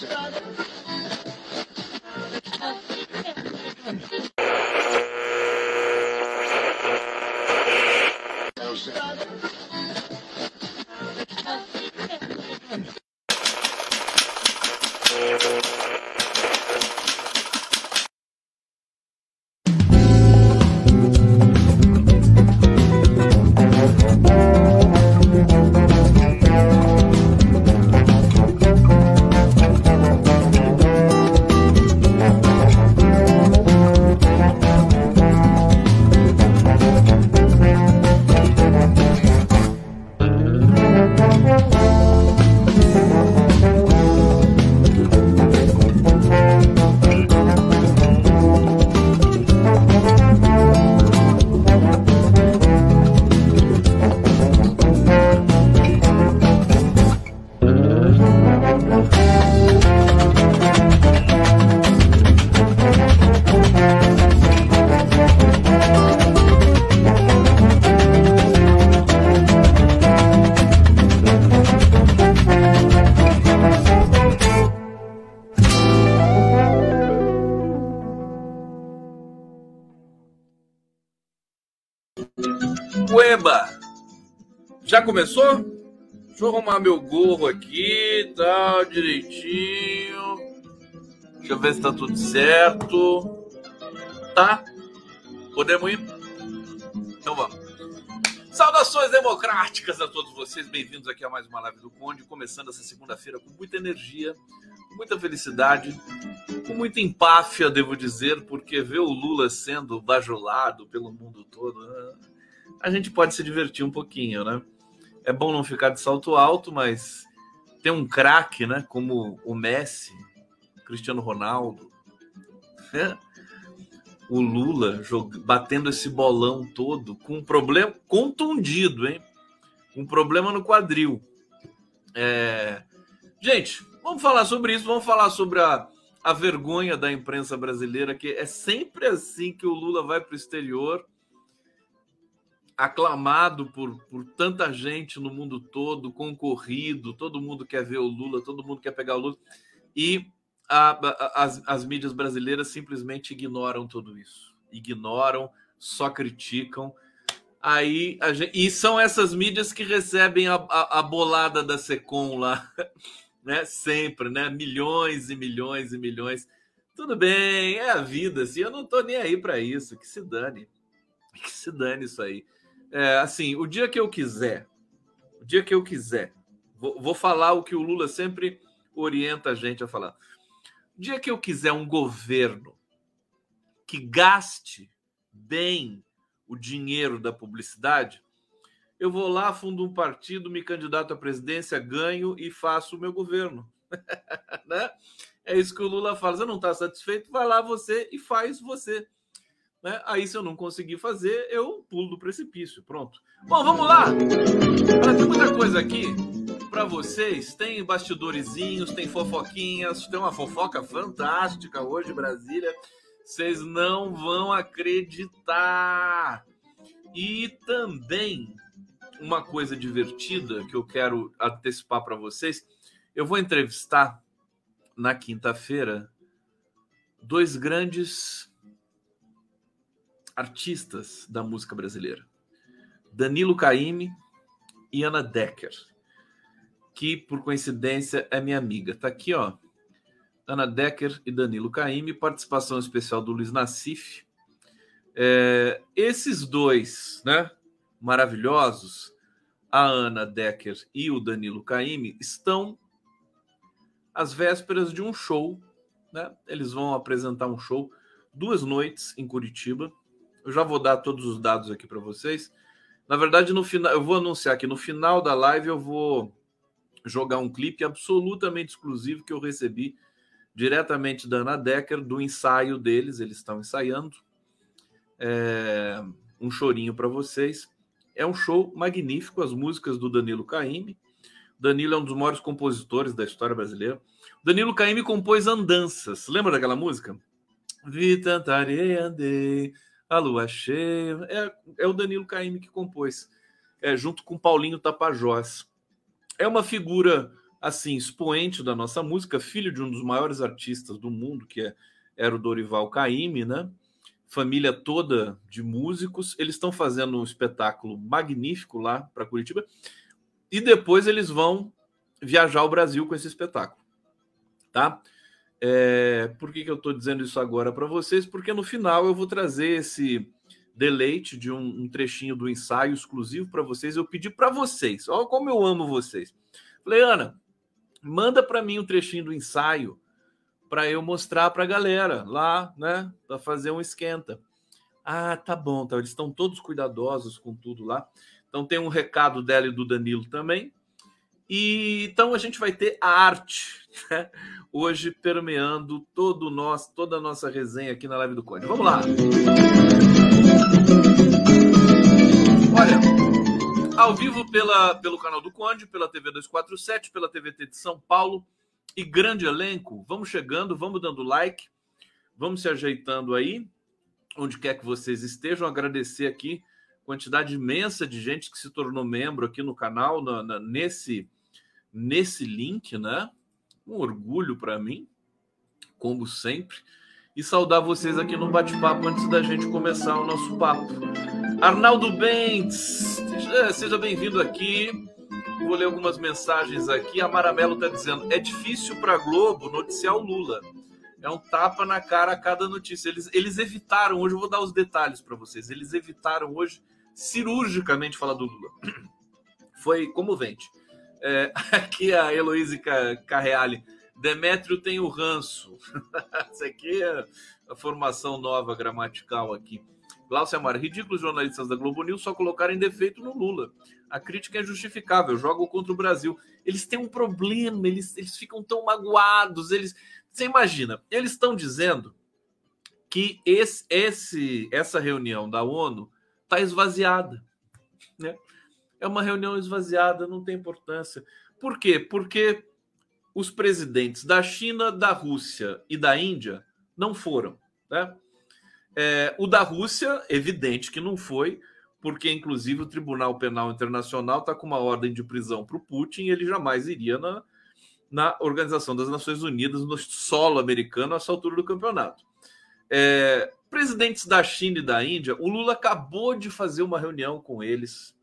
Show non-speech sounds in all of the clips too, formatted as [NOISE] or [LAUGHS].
Já começou? Deixa eu arrumar meu gorro aqui, tá direitinho. Deixa eu ver se tá tudo certo. Tá? Podemos ir? Então vamos. Saudações democráticas a todos vocês, bem-vindos aqui a mais uma live do Conde, começando essa segunda-feira com muita energia, com muita felicidade, com muita empáfia, devo dizer, porque ver o Lula sendo bajulado pelo mundo todo, né? a gente pode se divertir um pouquinho, né? É bom não ficar de salto alto, mas tem um craque, né? Como o Messi, Cristiano Ronaldo, né? o Lula batendo esse bolão todo com um problema contundido, hein? Um problema no quadril. É... Gente, vamos falar sobre isso, vamos falar sobre a, a vergonha da imprensa brasileira, que é sempre assim que o Lula vai para o exterior aclamado por, por tanta gente no mundo todo, concorrido, todo mundo quer ver o Lula, todo mundo quer pegar o Lula, e a, a, as, as mídias brasileiras simplesmente ignoram tudo isso. Ignoram, só criticam. Aí gente, e são essas mídias que recebem a, a, a bolada da Secom lá, [LAUGHS] né? Sempre, né? Milhões e milhões e milhões. Tudo bem, é a vida, assim, eu não tô nem aí para isso, que se dane. Que se dane isso aí. É, assim, o dia que eu quiser, o dia que eu quiser, vou, vou falar o que o Lula sempre orienta a gente a falar. O dia que eu quiser um governo que gaste bem o dinheiro da publicidade, eu vou lá, fundo um partido, me candidato à presidência, ganho e faço o meu governo. [LAUGHS] né? É isso que o Lula fala. Você não está satisfeito? Vai lá você e faz você. Né? Aí, se eu não conseguir fazer, eu pulo do precipício. Pronto. Bom, vamos lá. Tem muita coisa aqui para vocês. Tem bastidorezinhos, tem fofoquinhas, tem uma fofoca fantástica hoje, Brasília. Vocês não vão acreditar. E também uma coisa divertida que eu quero antecipar para vocês. Eu vou entrevistar na quinta-feira dois grandes artistas da música brasileira. Danilo Caime e Ana Decker, que por coincidência é minha amiga. Tá aqui, ó. Ana Decker e Danilo Caime, participação especial do Luiz Nassif. É, esses dois, né, maravilhosos, a Ana Decker e o Danilo Caime, estão às vésperas de um show, né? Eles vão apresentar um show duas noites em Curitiba. Eu já vou dar todos os dados aqui para vocês. Na verdade, no final, eu vou anunciar que no final da live eu vou jogar um clipe absolutamente exclusivo que eu recebi diretamente da Ana Decker, do ensaio deles. Eles estão ensaiando. É, um chorinho para vocês. É um show magnífico, as músicas do Danilo Caime. Danilo é um dos maiores compositores da história brasileira. Danilo Caime compôs Andanças. Lembra daquela música? Vi tanta areia, andei a Lua Cheia. É, é o Danilo Caime que compôs, é, junto com Paulinho Tapajós. É uma figura assim, expoente da nossa música, filho de um dos maiores artistas do mundo, que é, era o Dorival Caymmi, né? Família toda de músicos. Eles estão fazendo um espetáculo magnífico lá para Curitiba. E depois eles vão viajar o Brasil com esse espetáculo, tá? É, por que, que eu estou dizendo isso agora para vocês? Porque no final eu vou trazer esse deleite de um, um trechinho do ensaio exclusivo para vocês. Eu pedi para vocês, olha como eu amo vocês. Falei, Ana, manda para mim um trechinho do ensaio para eu mostrar para a galera lá, né? Para fazer um esquenta. Ah, tá bom, tá. Eles estão todos cuidadosos com tudo lá. Então tem um recado dela e do Danilo também. E então a gente vai ter a arte né? hoje permeando todo nosso, toda a nossa resenha aqui na live do Código. Vamos lá. Olha, ao vivo pela, pelo canal do Conde, pela TV 247, pela TVT de São Paulo e grande elenco. Vamos chegando, vamos dando like, vamos se ajeitando aí, onde quer que vocês estejam. Agradecer aqui quantidade imensa de gente que se tornou membro aqui no canal, na, na, nesse, nesse link, né? Um orgulho para mim, como sempre. E saudar vocês aqui no bate-papo antes da gente começar o nosso papo. Arnaldo Bentes, seja bem-vindo aqui. Vou ler algumas mensagens aqui. A Maramelo está dizendo: é difícil para Globo noticiar o Lula. É um tapa na cara a cada notícia. Eles, eles evitaram hoje, eu vou dar os detalhes para vocês. Eles evitaram hoje cirurgicamente falar do Lula. [CLEARS THROAT] Foi comovente. É, [LAUGHS] aqui a Heloísa Carreale. Demétrio tem o ranço. [LAUGHS] Isso aqui é a formação nova gramatical aqui. Glaucia Amar, ridículos jornalistas da Globo News só colocarem defeito no Lula. A crítica é justificável, jogam contra o Brasil. Eles têm um problema, eles, eles ficam tão magoados. Eles, você imagina, eles estão dizendo que esse, esse, essa reunião da ONU está esvaziada. Né? É uma reunião esvaziada, não tem importância. Por quê? Porque os presidentes da China, da Rússia e da Índia não foram. Né? É, o da Rússia, evidente que não foi, porque inclusive o Tribunal Penal Internacional está com uma ordem de prisão para o Putin e ele jamais iria na, na Organização das Nações Unidas, no solo americano, a essa altura do campeonato. É, presidentes da China e da Índia, o Lula acabou de fazer uma reunião com eles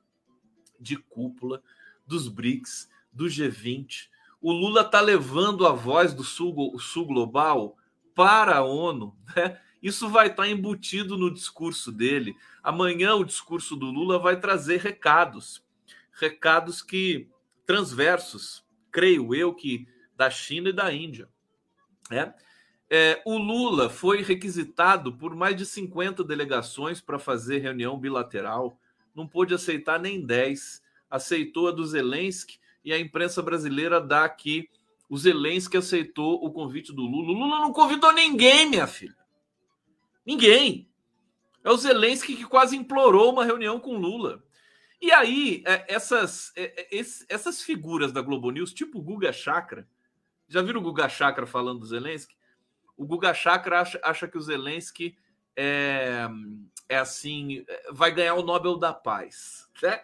de cúpula dos BRICS, do G20. O Lula está levando a voz do sul, sul global para a ONU, né? Isso vai estar embutido no discurso dele. Amanhã o discurso do Lula vai trazer recados, recados que transversos, creio eu que da China e da Índia. É? É, o Lula foi requisitado por mais de 50 delegações para fazer reunião bilateral, não pôde aceitar nem 10, aceitou a do Zelensky e a imprensa brasileira dá aqui o Zelensky aceitou o convite do Lula. O Lula não convidou ninguém, minha filha. Ninguém. É o Zelensky que quase implorou uma reunião com Lula. E aí, é, essas, é, é, essas figuras da Globo News, tipo o Guga Chakra, já viram o Guga Chakra falando do Zelensky? O Guga Chakra acha, acha que o Zelensky é, é assim, vai ganhar o Nobel da Paz. [LAUGHS] Né?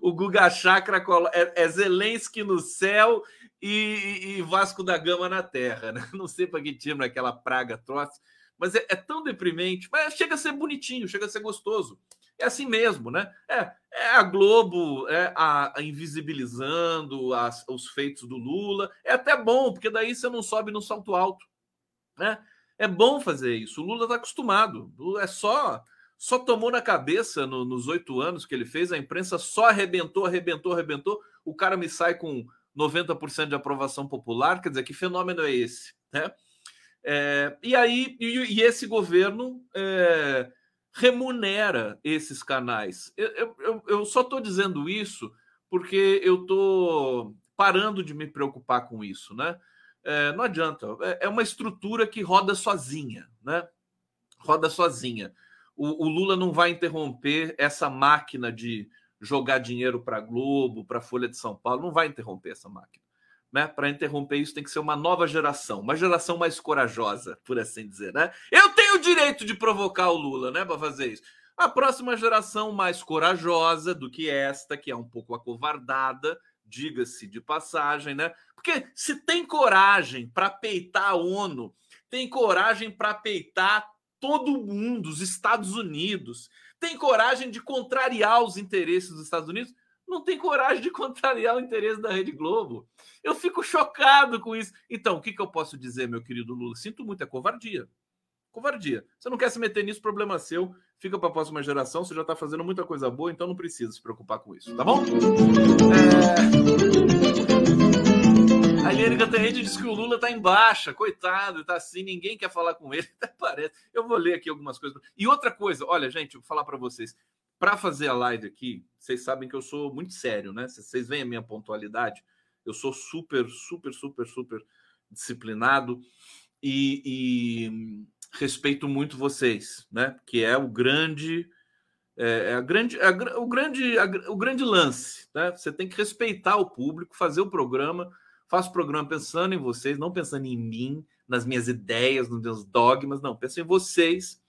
O Guga Chakra é, é Zelensky no céu e, e, Vasco da Gama na terra. Né? [LAUGHS] Não sei para que time aquela praga troça mas é, é, tão deprimente, mas chega a ser bonitinho, chega a ser gostoso. É assim mesmo, né? É, é a Globo é a, a invisibilizando as, os feitos do Lula. É até bom, porque daí você não sobe no salto alto. Né? É bom fazer isso. O Lula está acostumado. É só só tomou na cabeça no, nos oito anos que ele fez, a imprensa só arrebentou, arrebentou, arrebentou. O cara me sai com 90% de aprovação popular. Quer dizer, que fenômeno é esse? Né? É, e aí, e, e esse governo é, remunera esses canais. Eu, eu, eu só estou dizendo isso porque eu estou parando de me preocupar com isso, né? É, não adianta, é, é uma estrutura que roda sozinha, né? Roda sozinha. O, o Lula não vai interromper essa máquina de jogar dinheiro para Globo, para a Folha de São Paulo, não vai interromper essa máquina né? Para interromper isso tem que ser uma nova geração, uma geração mais corajosa, por assim dizer, né? Eu tenho o direito de provocar o Lula, né, para fazer isso. A próxima geração mais corajosa do que esta, que é um pouco acovardada diga-se de passagem, né? Porque se tem coragem para peitar a ONU, tem coragem para peitar todo mundo, os Estados Unidos, tem coragem de contrariar os interesses dos Estados Unidos, não tem coragem de contrariar o interesse da Rede Globo. Eu fico chocado com isso. Então, o que, que eu posso dizer, meu querido Lula? Sinto muito, é covardia. Covardia. Você não quer se meter nisso, problema seu. Fica para a próxima geração. Você já está fazendo muita coisa boa, então não precisa se preocupar com isso, tá bom? É... A Eliane Cantanhede disse que o Lula está em baixa, coitado, está assim, ninguém quer falar com ele, [LAUGHS] até parece. Eu vou ler aqui algumas coisas. E outra coisa, olha, gente, vou falar para vocês para fazer a live aqui, vocês sabem que eu sou muito sério, né? Vocês veem a minha pontualidade. Eu sou super, super, super, super disciplinado e, e respeito muito vocês, né? Que é o grande, é, é a grande, é a, o grande, a, o grande lance, né? Você tem que respeitar o público, fazer o programa. Faço o programa pensando em vocês, não pensando em mim, nas minhas ideias, nos meus dogmas, não. Penso em vocês,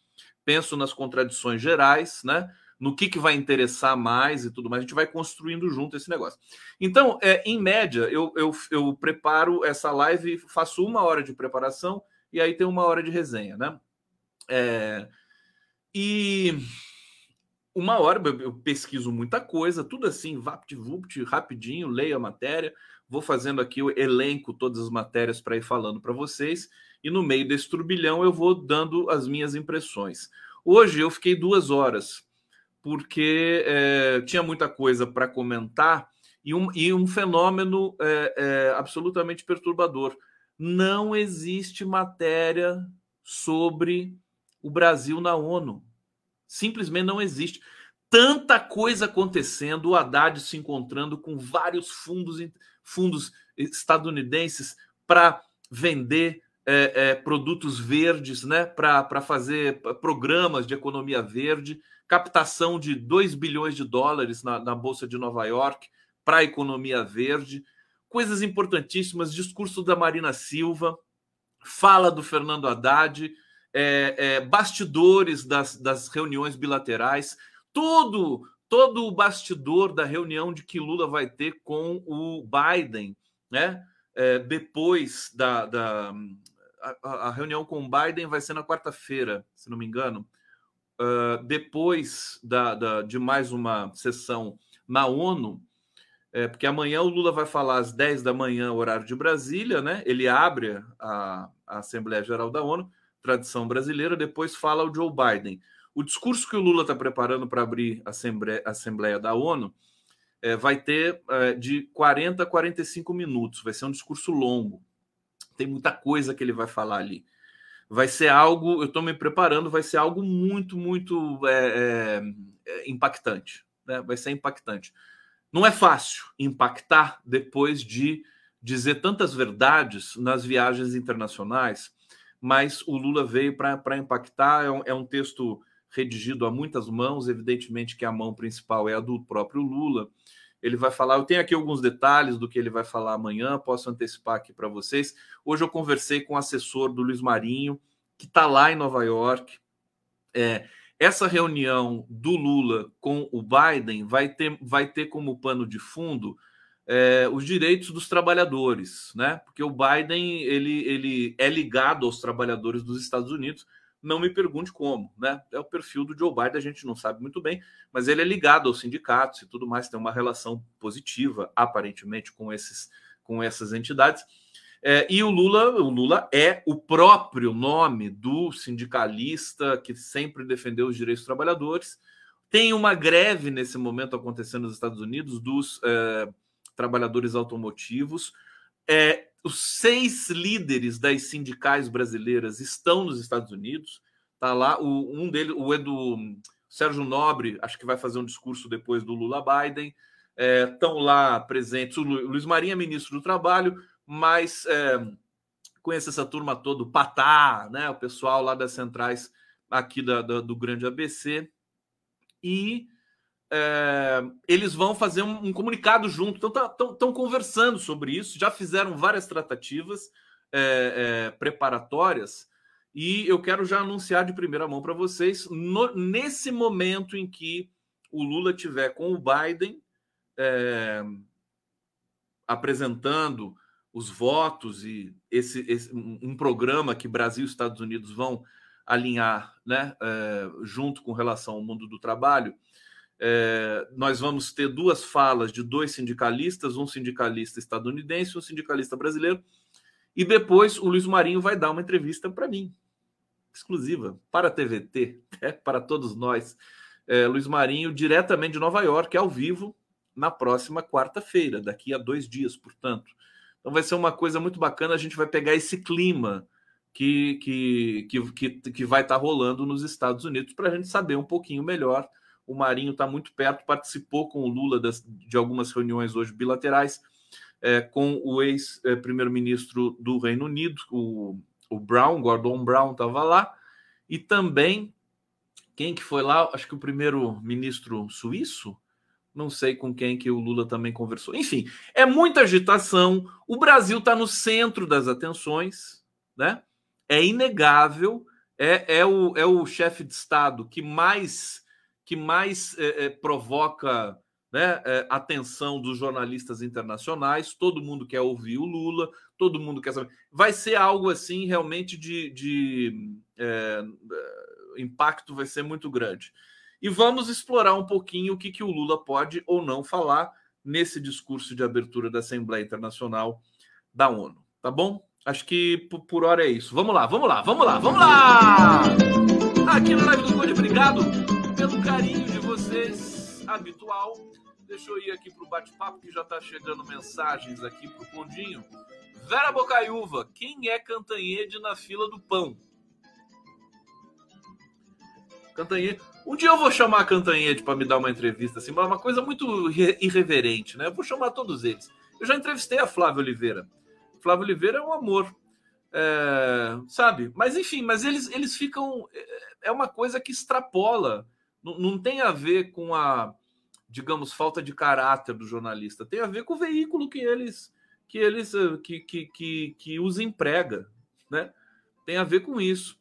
penso nas contradições gerais, né? no que, que vai interessar mais e tudo mais. A gente vai construindo junto esse negócio. Então, é, em média, eu, eu, eu preparo essa live, faço uma hora de preparação e aí tem uma hora de resenha, né? É, e uma hora eu pesquiso muita coisa, tudo assim, vapt-vupt, rapidinho, leio a matéria, vou fazendo aqui o elenco, todas as matérias para ir falando para vocês, e no meio desse turbilhão eu vou dando as minhas impressões. Hoje eu fiquei duas horas porque é, tinha muita coisa para comentar e um, e um fenômeno é, é, absolutamente perturbador. Não existe matéria sobre o Brasil na ONU. Simplesmente não existe. Tanta coisa acontecendo, o Haddad se encontrando com vários fundos, fundos estadunidenses para vender é, é, produtos verdes, né? para fazer programas de economia verde captação de 2 bilhões de dólares na, na Bolsa de Nova York para a economia verde, coisas importantíssimas, discurso da Marina Silva, fala do Fernando Haddad, é, é, bastidores das, das reuniões bilaterais, todo, todo o bastidor da reunião de que Lula vai ter com o Biden, né? É, depois da, da a, a, reunião com o Biden vai ser na quarta-feira, se não me engano uh, depois da, da, de mais uma sessão na ONU, é, porque amanhã o Lula vai falar às 10 da manhã, horário de Brasília, né? Ele abre a, a Assembleia Geral da ONU, tradição brasileira, depois fala o Joe Biden. O discurso que o Lula está preparando para abrir a Assembleia, Assembleia da ONU é, vai ter é, de 40 a 45 minutos, vai ser um discurso longo. Tem muita coisa que ele vai falar ali vai ser algo, eu estou me preparando, vai ser algo muito, muito é, é, impactante. Né? Vai ser impactante. Não é fácil impactar depois de dizer tantas verdades nas viagens internacionais, mas o Lula veio para impactar. É um, é um texto redigido a muitas mãos, evidentemente que a mão principal é a do próprio Lula. Ele vai falar, eu tenho aqui alguns detalhes do que ele vai falar amanhã, posso antecipar aqui para vocês. Hoje eu conversei com o assessor do Luiz Marinho, que está lá em Nova York. É, essa reunião do Lula com o Biden vai ter, vai ter como pano de fundo é, os direitos dos trabalhadores, né? Porque o Biden ele, ele é ligado aos trabalhadores dos Estados Unidos. Não me pergunte como, né? É o perfil do Joe Biden, a gente não sabe muito bem, mas ele é ligado aos sindicatos e tudo mais, tem uma relação positiva, aparentemente, com, esses, com essas entidades. É, e o Lula, o Lula é o próprio nome do sindicalista que sempre defendeu os direitos dos trabalhadores. Tem uma greve nesse momento acontecendo nos Estados Unidos dos é, trabalhadores automotivos. É, os seis líderes das sindicais brasileiras estão nos Estados Unidos. Tá lá o, um deles, o Edu Sérgio Nobre, acho que vai fazer um discurso depois do Lula Biden. Estão é, lá presentes o Luiz Marinho, ministro do Trabalho, mas é, conheço essa turma toda, o Patá, né, o pessoal lá das centrais aqui da, da do Grande ABC, e é, eles vão fazer um, um comunicado junto, estão tá, conversando sobre isso, já fizeram várias tratativas é, é, preparatórias, e eu quero já anunciar de primeira mão para vocês, no, nesse momento em que o Lula tiver com o Biden, é, apresentando os votos e esse, esse, um programa que Brasil e Estados Unidos vão alinhar, né, é, junto com relação ao mundo do trabalho, é, nós vamos ter duas falas de dois sindicalistas, um sindicalista estadunidense, um sindicalista brasileiro, e depois o Luiz Marinho vai dar uma entrevista para mim, exclusiva, para a TVT, [LAUGHS] é, para todos nós. É, Luiz Marinho, diretamente de Nova York, ao vivo, na próxima quarta-feira, daqui a dois dias, portanto. Então vai ser uma coisa muito bacana, a gente vai pegar esse clima que, que, que, que, que vai estar tá rolando nos Estados Unidos para a gente saber um pouquinho melhor. O Marinho está muito perto, participou com o Lula das, de algumas reuniões hoje bilaterais é, com o ex-primeiro-ministro do Reino Unido, o, o Brown, Gordon Brown estava lá, e também quem que foi lá? Acho que o primeiro-ministro suíço, não sei com quem que o Lula também conversou. Enfim, é muita agitação. O Brasil está no centro das atenções, né? É inegável. É, é o, é o chefe de Estado que mais que mais é, é, provoca né, é, atenção dos jornalistas internacionais. Todo mundo quer ouvir o Lula, todo mundo quer saber. Vai ser algo assim realmente de, de é, impacto vai ser muito grande. E vamos explorar um pouquinho o que, que o Lula pode ou não falar nesse discurso de abertura da Assembleia Internacional da ONU. Tá bom? Acho que por, hora é isso. Vamos lá, vamos lá, vamos lá, vamos lá! Aqui no Live do Conde, obrigado pelo carinho de vocês habitual. Deixa eu ir aqui para o bate-papo, que já está chegando mensagens aqui para o Condinho. Vera Bocaiúva, quem é Cantanhede na fila do pão? Cantanhede. Um dia eu vou chamar a Cantanhede para me dar uma entrevista, assim, uma coisa muito irreverente, né? Eu vou chamar todos eles. Eu já entrevistei a Flávia Oliveira. Flávia Oliveira é um amor, é, sabe? Mas enfim, mas eles, eles ficam. É, é uma coisa que extrapola. Não, não tem a ver com a, digamos, falta de caráter do jornalista. Tem a ver com o veículo que eles que eles que, que, que, que os emprega, né? Tem a ver com isso.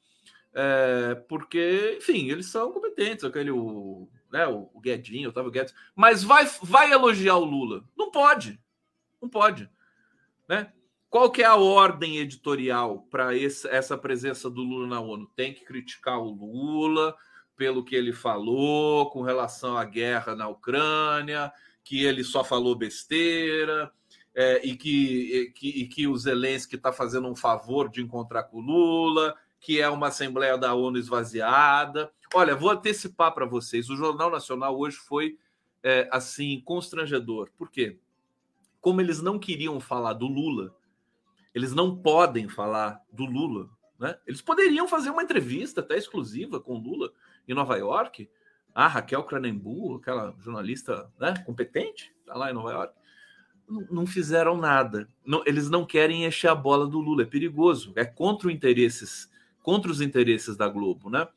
É, porque, enfim, eles são competentes, aquele o, né, o Guedinho, o Otávio Guedes, mas vai, vai elogiar o Lula? Não pode, não pode, né? Qual que é a ordem editorial para essa presença do Lula na ONU? Tem que criticar o Lula pelo que ele falou com relação à guerra na Ucrânia, que ele só falou besteira, é, e, que, e, que, e que o Zelensky está fazendo um favor de encontrar com o Lula, que é uma Assembleia da ONU esvaziada. Olha, vou antecipar para vocês: o Jornal Nacional hoje foi é, assim constrangedor. Por quê? Como eles não queriam falar do Lula, eles não podem falar do Lula. Né? Eles poderiam fazer uma entrevista até exclusiva com o Lula em Nova York. A Raquel Cranenbu, aquela jornalista né, competente, está lá em Nova York não fizeram nada. Não, eles não querem encher a bola do Lula. É perigoso. É contra os interesses contra os interesses da Globo, né?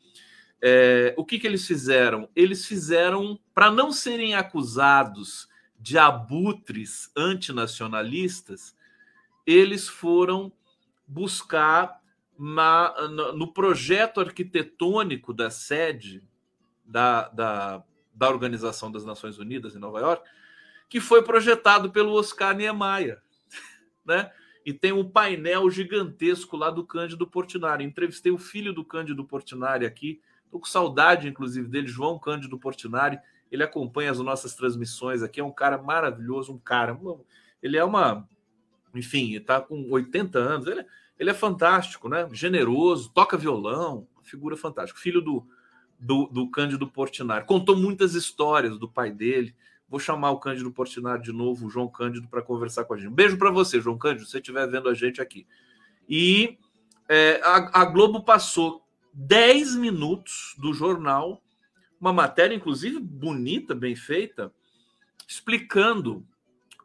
É, o que, que eles fizeram? Eles fizeram para não serem acusados de abutres antinacionalistas, eles foram buscar na, no projeto arquitetônico da sede da, da, da Organização das Nações Unidas em Nova York, que foi projetado pelo Oscar Niemeyer, [LAUGHS] né? E tem um painel gigantesco lá do Cândido Portinari. Entrevistei o filho do Cândido Portinari aqui, estou com saudade, inclusive, dele, João Cândido Portinari. Ele acompanha as nossas transmissões aqui, é um cara maravilhoso, um cara. Ele é uma. Enfim, está com 80 anos, ele, ele é fantástico, né? Generoso, toca violão, figura fantástica. Filho do, do, do Cândido Portinari. Contou muitas histórias do pai dele. Vou chamar o Cândido Portinari de novo, o João Cândido, para conversar com a gente. Um beijo para você, João Cândido, se você estiver vendo a gente aqui. E é, a, a, Globo passou 10 minutos do jornal, uma matéria, inclusive, bonita, bem feita, explicando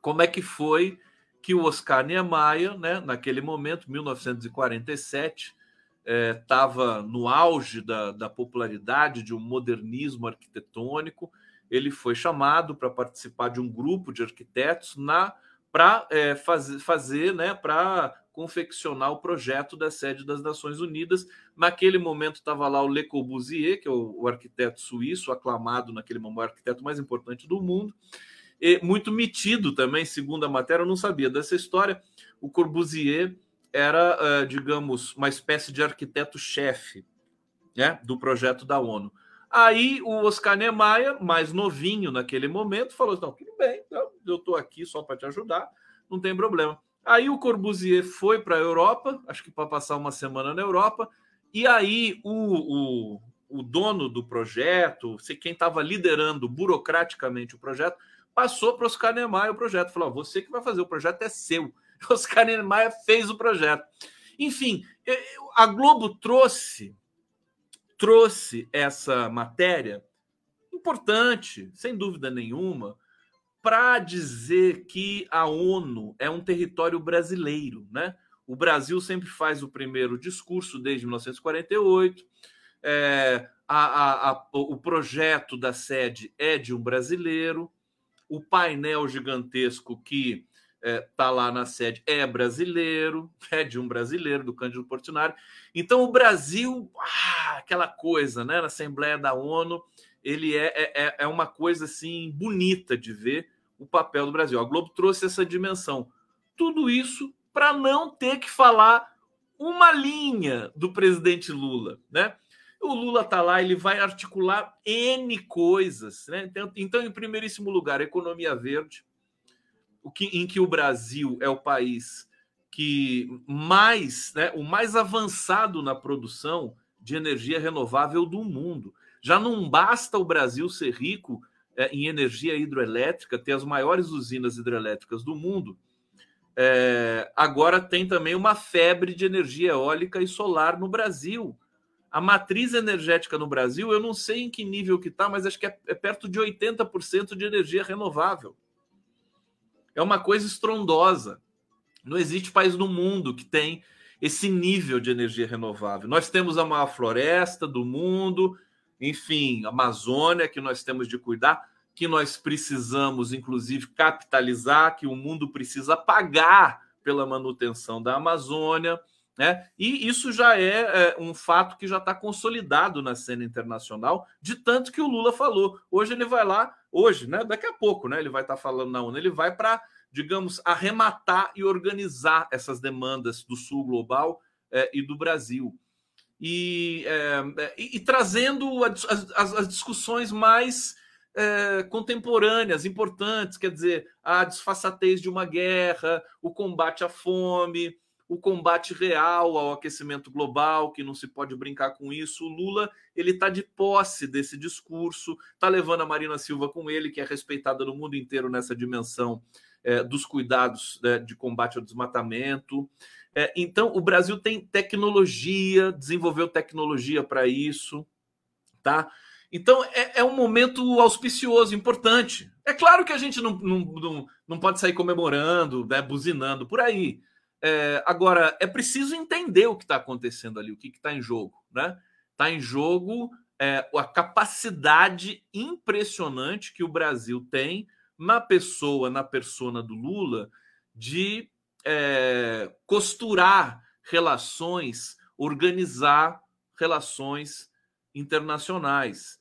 como é que foi que o Oscar Niemeyer, né, naquele momento, 1947, estava é, no auge da, da popularidade de um modernismo arquitetônico ele foi chamado para participar de um grupo de arquitetos na para é, faz, fazer, né, para confeccionar o projeto da sede das Nações Unidas. Naquele momento estava lá o Le Corbusier, que é o, o, arquiteto suíço, aclamado naquele momento, o arquiteto mais importante do mundo. e muito metido também, segundo a matéria, eu não sabia dessa história. O Corbusier era, uh, digamos, uma espécie de arquiteto-chefe né, do projeto da ONU. Aí o Oscar Niemeyer, mais novinho naquele momento, falou: não, tudo bem, eu estou aqui só para te ajudar, não tem problema. Aí o Corbusier foi para a Europa, acho que para passar uma semana na Europa, e aí o, o, o dono do projeto, quem estava liderando burocraticamente o projeto, passou para o Oscar Niemeyer o projeto. Falou: você que vai fazer, o projeto é seu. [LAUGHS] Oscar Niemeyer fez o projeto. Enfim, a Globo trouxe trouxe essa matéria importante, sem dúvida nenhuma, para dizer que a ONU é um território brasileiro, né? O Brasil sempre faz o primeiro discurso desde 1948. É, a, a, a, o projeto da sede é de um brasileiro. O painel gigantesco que está é, tá lá na sede é brasileiro, [LAUGHS] é de um brasileiro, do Cândido Portinari. Então, o Brasil, ah, aquela coisa, né, na Assembleia da ONU, ele é, é, é, é uma coisa assim bonita de ver o papel do Brasil. A Globo trouxe essa dimensão. Tudo isso para não ter que falar uma linha do presidente Lula, né? O Lula está lá, ele vai articular N coisas, né? Então, então, em primeiríssimo lugar, economia verde, que, em que o Brasil é o país que mais, né, o mais avançado na produção de energia renovável do mundo. Já não basta o Brasil ser rico é, em energia hidroelétrica, ter as maiores usinas hidrelétricas do mundo. É, agora tem também uma febre de energia eólica e solar no Brasil. A matriz energética no Brasil, eu não sei em que nível que está, mas acho que é, é perto de 80% de energia renovável é uma coisa estrondosa. Não existe país no mundo que tem esse nível de energia renovável. Nós temos a maior floresta do mundo, enfim, Amazônia que nós temos de cuidar, que nós precisamos, inclusive, capitalizar, que o mundo precisa pagar pela manutenção da Amazônia. Né? E isso já é, é um fato que já está consolidado na cena internacional, de tanto que o Lula falou. Hoje ele vai lá, hoje, né? Daqui a pouco, né? Ele vai estar tá falando na ONU, ele vai para, digamos, arrematar e organizar essas demandas do Sul global é, e do Brasil. E, é, e, e trazendo as, as, as, discussões mais é, contemporâneas, importantes, quer dizer, a desfaçatez de uma guerra, o combate à fome, o combate real ao aquecimento global, que não se pode brincar com isso. O Lula ele está de posse desse discurso, está levando a Marina Silva com ele, que é respeitada no mundo inteiro nessa dimensão é, dos cuidados né, de combate ao desmatamento. É, então, o Brasil tem tecnologia, desenvolveu tecnologia para isso, tá? Então, é, é, um momento auspicioso, importante. É claro que a gente não, não, não, não pode sair comemorando, né, buzinando por aí. É, agora, é preciso entender o que está acontecendo ali, o que está em jogo. Né? Está em jogo é, a capacidade impressionante que o Brasil tem na pessoa, na persona do Lula, de é, costurar relações, organizar relações internacionais.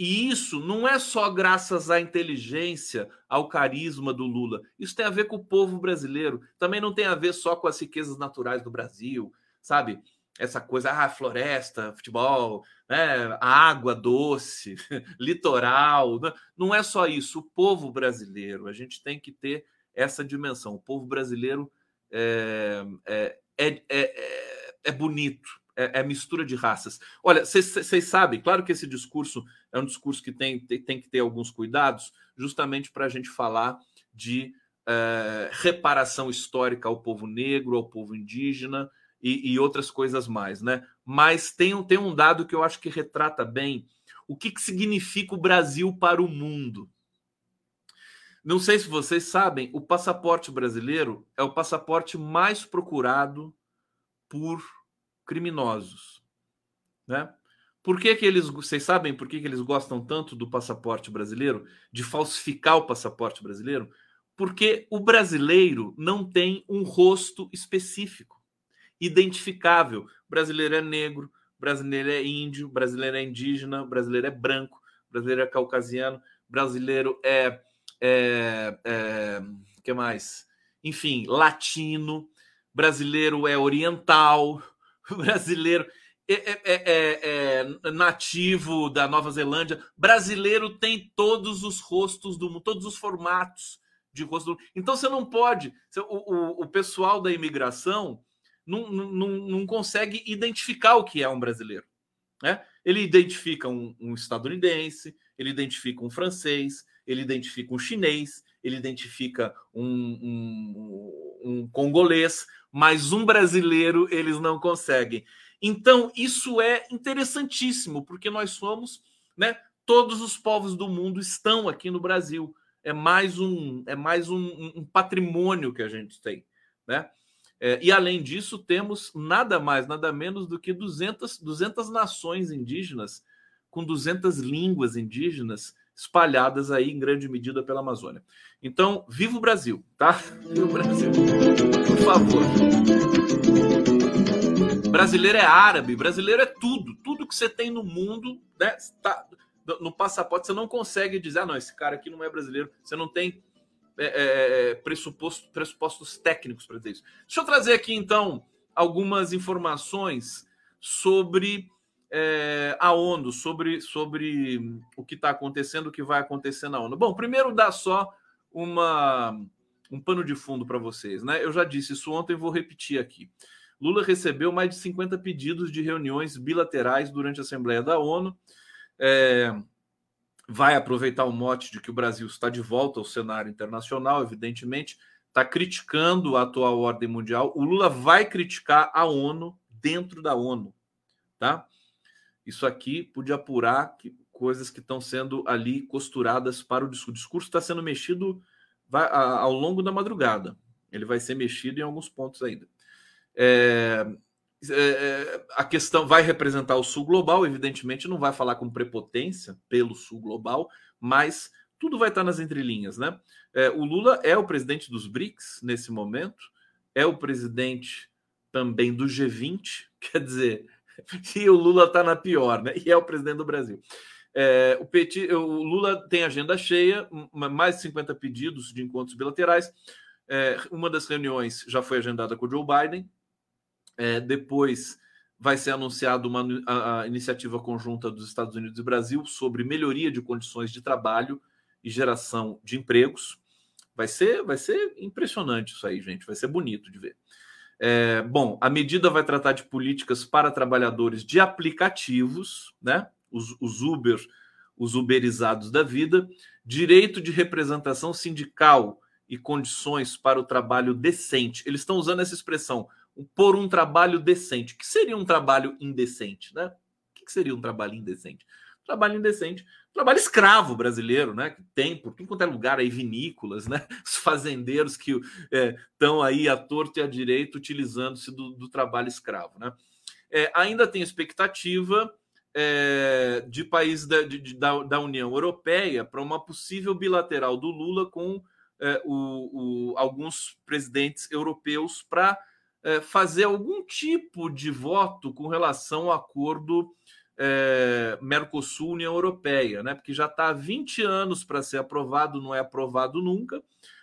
E isso não é só graças à inteligência, ao carisma do Lula. Isso tem a ver com o povo brasileiro. Também não tem a ver só com as riquezas naturais do Brasil, sabe? Essa coisa, ah, floresta, futebol, né? água doce, [LAUGHS] litoral. Né? Não é só isso. O povo brasileiro, a gente tem que ter essa dimensão. O povo brasileiro é, é, é, é, é bonito, é, é mistura de raças. Olha, vocês sabem, claro que esse discurso é um discurso que tem, tem, tem que ter alguns cuidados, justamente para a gente falar de é, reparação histórica ao povo negro, ao povo indígena e, e, outras coisas mais, né? Mas tem, tem um dado que eu acho que retrata bem o que, que significa o Brasil para o mundo. Não sei se vocês sabem, o passaporte brasileiro é o passaporte mais procurado por criminosos, né? Por que, que eles, vocês sabem por que, que eles gostam tanto do passaporte brasileiro, de falsificar o passaporte brasileiro? Porque o brasileiro não tem um rosto específico, identificável. O brasileiro é negro, brasileiro é índio, brasileiro é indígena, brasileiro é branco, brasileiro é caucasiano, brasileiro é é, é, que mais? Enfim, latino, brasileiro é oriental, [LAUGHS] brasileiro é, é, é, é, nativo da Nova Zelândia, brasileiro tem todos os rostos do mundo, todos os formatos de rosto. Do... Então você não pode, o, o, o pessoal da imigração não, não, não consegue identificar o que é um brasileiro. Né? Ele identifica um, um estadunidense, ele identifica um francês, ele identifica um chinês, ele identifica um, um, um, congolês, mas um brasileiro eles não conseguem. Então, isso é interessantíssimo, porque nós somos, né? Todos os povos do mundo estão aqui no Brasil. É mais um, é mais um, um patrimônio que a gente tem, né? É, e além disso, temos nada mais, nada menos do que 200, 200 nações indígenas, com 200 línguas indígenas espalhadas aí em grande medida pela Amazônia. Então, viva o Brasil, tá? Viva o Brasil, por favor. Brasileiro é árabe, brasileiro é tudo, tudo que você tem no mundo, né? Tá, no passaporte você não consegue dizer, ah, não, esse cara aqui não é brasileiro. Você não tem é, é, é, pressuposto, pressupostos técnicos para dizer isso. Deixa eu trazer aqui, então, algumas informações sobre é, a ONU, sobre, sobre o que está acontecendo, o que vai acontecer na ONU. Bom, primeiro dá só uma, um pano de fundo para vocês. Né? Eu já disse isso ontem, vou repetir aqui. Lula recebeu mais de 50 pedidos de reuniões bilaterais durante a Assembleia da ONU. É, vai aproveitar o mote de que o Brasil está de volta ao cenário internacional, evidentemente, está criticando a atual ordem mundial. O Lula vai criticar a ONU dentro da ONU, tá? Isso aqui podia apurar que, coisas que estão sendo ali costuradas para o discurso. O discurso está sendo mexido vai, a, ao longo da madrugada. Ele vai ser mexido em alguns pontos ainda. É, é, é, a questão vai representar o Sul global, evidentemente não vai falar com prepotência pelo Sul global, mas tudo vai estar nas entrelinhas, né? É, o Lula é o presidente dos BRICS nesse momento, é o presidente também do G20, [LAUGHS] quer dizer, [LAUGHS] e o Lula está na pior, né? E é o presidente do Brasil. É, o, Petit, o Lula tem agenda cheia, mais de 50 pedidos de encontros bilaterais. É, uma das reuniões já foi agendada com o Joe Biden, é, depois vai ser anunciada uma a, a iniciativa conjunta dos Estados Unidos e Brasil sobre melhoria de condições de trabalho e geração de empregos. Vai ser, vai ser impressionante isso aí, gente. Vai ser bonito de ver. É, bom, a medida vai tratar de políticas para trabalhadores de aplicativos, né? Os, os Uber, os uberizados da vida, direito de representação sindical e condições para o trabalho decente. Eles estão usando essa expressão por um trabalho decente. O que seria um trabalho indecente, né? O que seria um trabalho indecente? Trabalho indecente, trabalho escravo brasileiro, né? Que tem por tudo quanto é lugar aí vinícolas, né? [LAUGHS] Os fazendeiros que estão é, aí à torto e à direito utilizando-se do, do, trabalho escravo, né? É, ainda tem expectativa é, de países da, da, da, União Europeia para uma possível bilateral do Lula com é, o, o, alguns presidentes europeus para é, fazer algum tipo de voto com relação ao acordo é, Mercosul-União Europeia, né? porque já está há 20 anos para ser aprovado, não é aprovado nunca.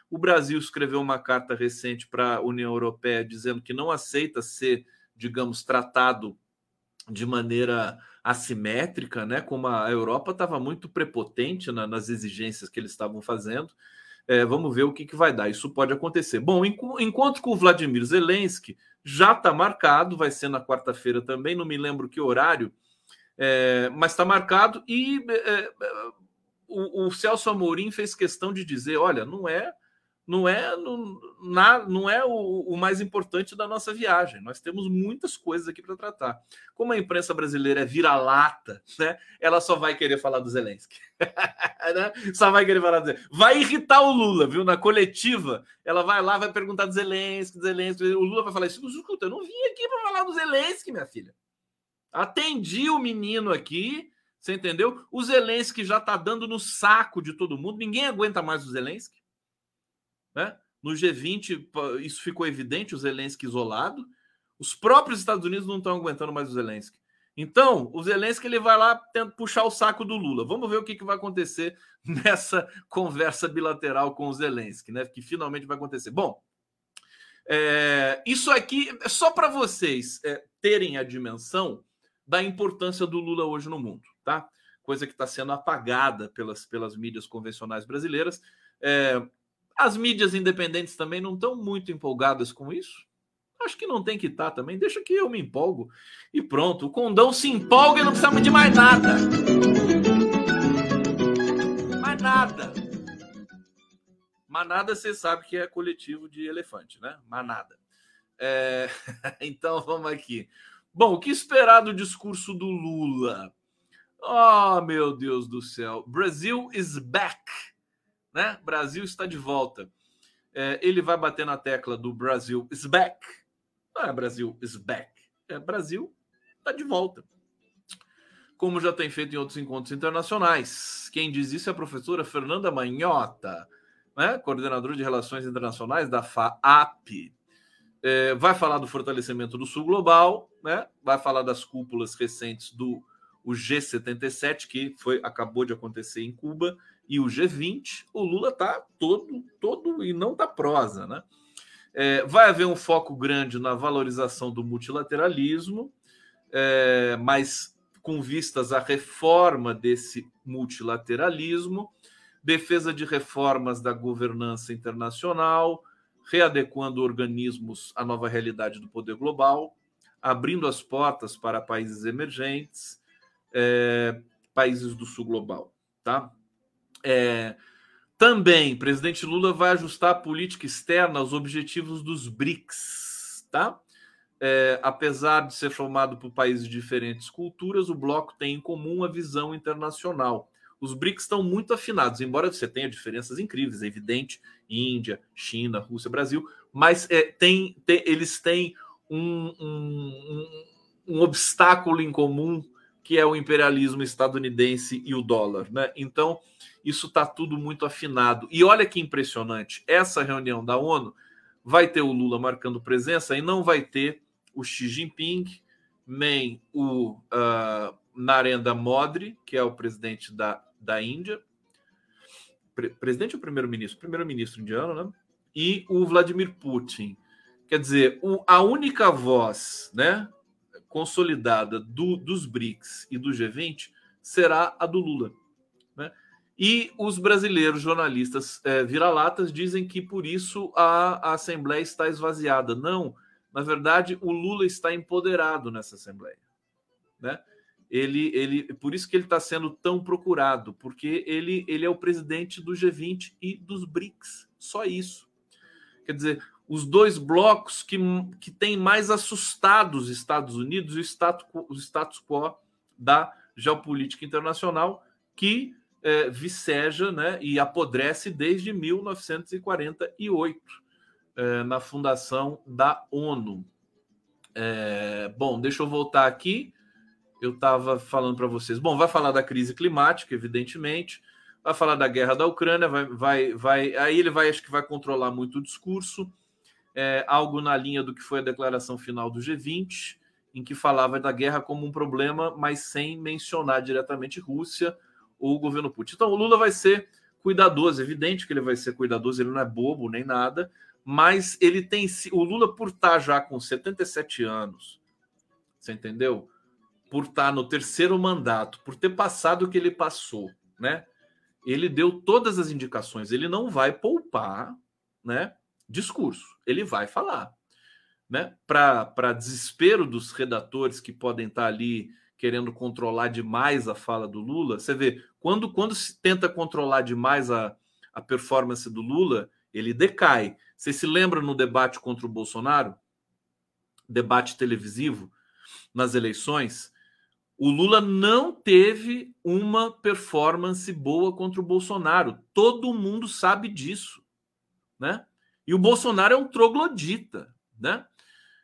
O Brasil escreveu uma carta recente para a União Europeia dizendo que não aceita ser, digamos, tratado de maneira assimétrica, né? Como a Europa estava muito prepotente na, nas exigências que eles estavam fazendo. É, vamos ver o que, que vai dar. Isso pode acontecer. Bom, encontro com o Vladimir Zelensky já está marcado, vai ser na quarta-feira também, não me lembro que horário, é, mas está marcado. E é, é, o, o Celso Amorim fez questão de dizer: olha, não é não é, não, na, não é o, o, mais importante da nossa viagem. Nós temos muitas coisas aqui para tratar. Como a imprensa brasileira é vira-lata, né? Ela só vai querer falar do Zelensky. [LAUGHS] né? Só vai querer falar do Zelensky. Vai irritar o Lula, viu? Na coletiva, ela vai lá, vai perguntar do Zelensky, do Zelensky. O Lula vai falar isso. Escuta, eu não vim aqui para falar do Zelensky, minha filha. Atendi o menino aqui, você entendeu? O Zelensky já tá dando no saco de todo mundo. Ninguém aguenta mais o Zelensky. Né? No G20, isso ficou evidente, o Zelensky isolado. Os próprios Estados Unidos não estão aguentando mais o Zelensky. Então, o Zelensky ele vai lá tenta puxar o saco do Lula. Vamos ver o que, que vai acontecer [LAUGHS] nessa conversa bilateral com o Zelensky, né? Que finalmente vai acontecer. Bom, é, isso aqui é só para vocês é, terem a dimensão da importância do Lula hoje no mundo, tá? Coisa que está sendo apagada pelas, pelas mídias convencionais brasileiras. É, as mídias independentes também não estão muito empolgadas com isso. Acho que não tem que estar tá também. Deixa que eu me empolgo. E pronto. O condão se empolga e não precisa de mais nada. Mais nada. Manada você sabe que é coletivo de elefante, né? Manada. É... [LAUGHS] então vamos aqui. Bom, o que esperar do discurso do Lula? Oh, meu Deus do céu. Brasil is back. Né? Brasil está de volta. É, ele vai bater na tecla do Brasil is back não é Brasil is back. É Brasil está de volta. Como já tem feito em outros encontros internacionais. Quem diz isso é a professora Fernanda Manhota, né? coordenadora de Relações Internacionais da FAAP. É, vai falar do fortalecimento do Sul Global, né? vai falar das cúpulas recentes do o G77, que foi, acabou de acontecer em Cuba, e o G20. O Lula está todo, todo e não está prosa, né? É, vai haver um foco grande na valorização do multilateralismo, é, mas com vistas à reforma desse multilateralismo, defesa de reformas da governança internacional, readequando organismos à nova realidade do poder global, abrindo as portas para países emergentes, é, países do sul global, tá? É, também, presidente Lula vai ajustar a política externa aos objetivos dos BRICS, tá? É, apesar de ser formado por países de diferentes culturas, o bloco tem em comum a visão internacional. Os BRICS estão muito afinados, embora você tenha diferenças incríveis, é evidente, Índia, China, Rússia, Brasil, mas é, tem, tem, eles têm um, um, um, obstáculo em comum que é o imperialismo estadunidense e o dólar, né? Então, isso está tudo muito afinado. E olha que impressionante: essa reunião da ONU vai ter o Lula marcando presença e não vai ter o Xi Jinping, nem o uh, Narendra Modi, que é o presidente da, da Índia, Pre presidente ou primeiro-ministro? Primeiro-ministro indiano, né? E o Vladimir Putin. Quer dizer, o, a única voz né, consolidada do, dos BRICS e do G20 será a do Lula. Né? E os brasileiros jornalistas é, vira-latas dizem que por isso a, a, Assembleia está esvaziada. Não, na verdade, o Lula está empoderado nessa Assembleia. Né? Ele, ele, por isso que ele está sendo tão procurado, porque ele, ele é o presidente do G20 e dos BRICS. Só isso. Quer dizer, os dois blocos que, que têm mais assustado os Estados Unidos e o status, o status quo da geopolítica internacional, que é, viceja né, e apodrece desde 1948, é, na fundação da ONU. É, bom, deixa eu voltar aqui. Eu estava falando para vocês. Bom, vai falar da crise climática, evidentemente. Vai falar da guerra da Ucrânia. Vai, vai, vai. Aí ele vai, acho que vai controlar muito o discurso. É, algo na linha do que foi a declaração final do G20, em que falava da guerra como um problema, mas sem mencionar diretamente Rússia o governo Putin. Então, o Lula vai ser cuidadoso, é evidente que ele vai ser cuidadoso, ele não é bobo nem nada, mas ele tem. O Lula, por estar já com 77 anos, você entendeu? Por estar no terceiro mandato, por ter passado o que ele passou, né? Ele deu todas as indicações, ele não vai poupar, né? Discurso, ele vai falar, né? Para desespero dos redatores que podem estar ali querendo controlar demais a fala do Lula. Você vê, quando, quando se tenta controlar demais a, a performance do Lula, ele decai. Você se lembra no debate contra o Bolsonaro? Debate televisivo nas eleições? O Lula não teve uma performance boa contra o Bolsonaro. Todo mundo sabe disso, né? E o Bolsonaro é um troglodita, né?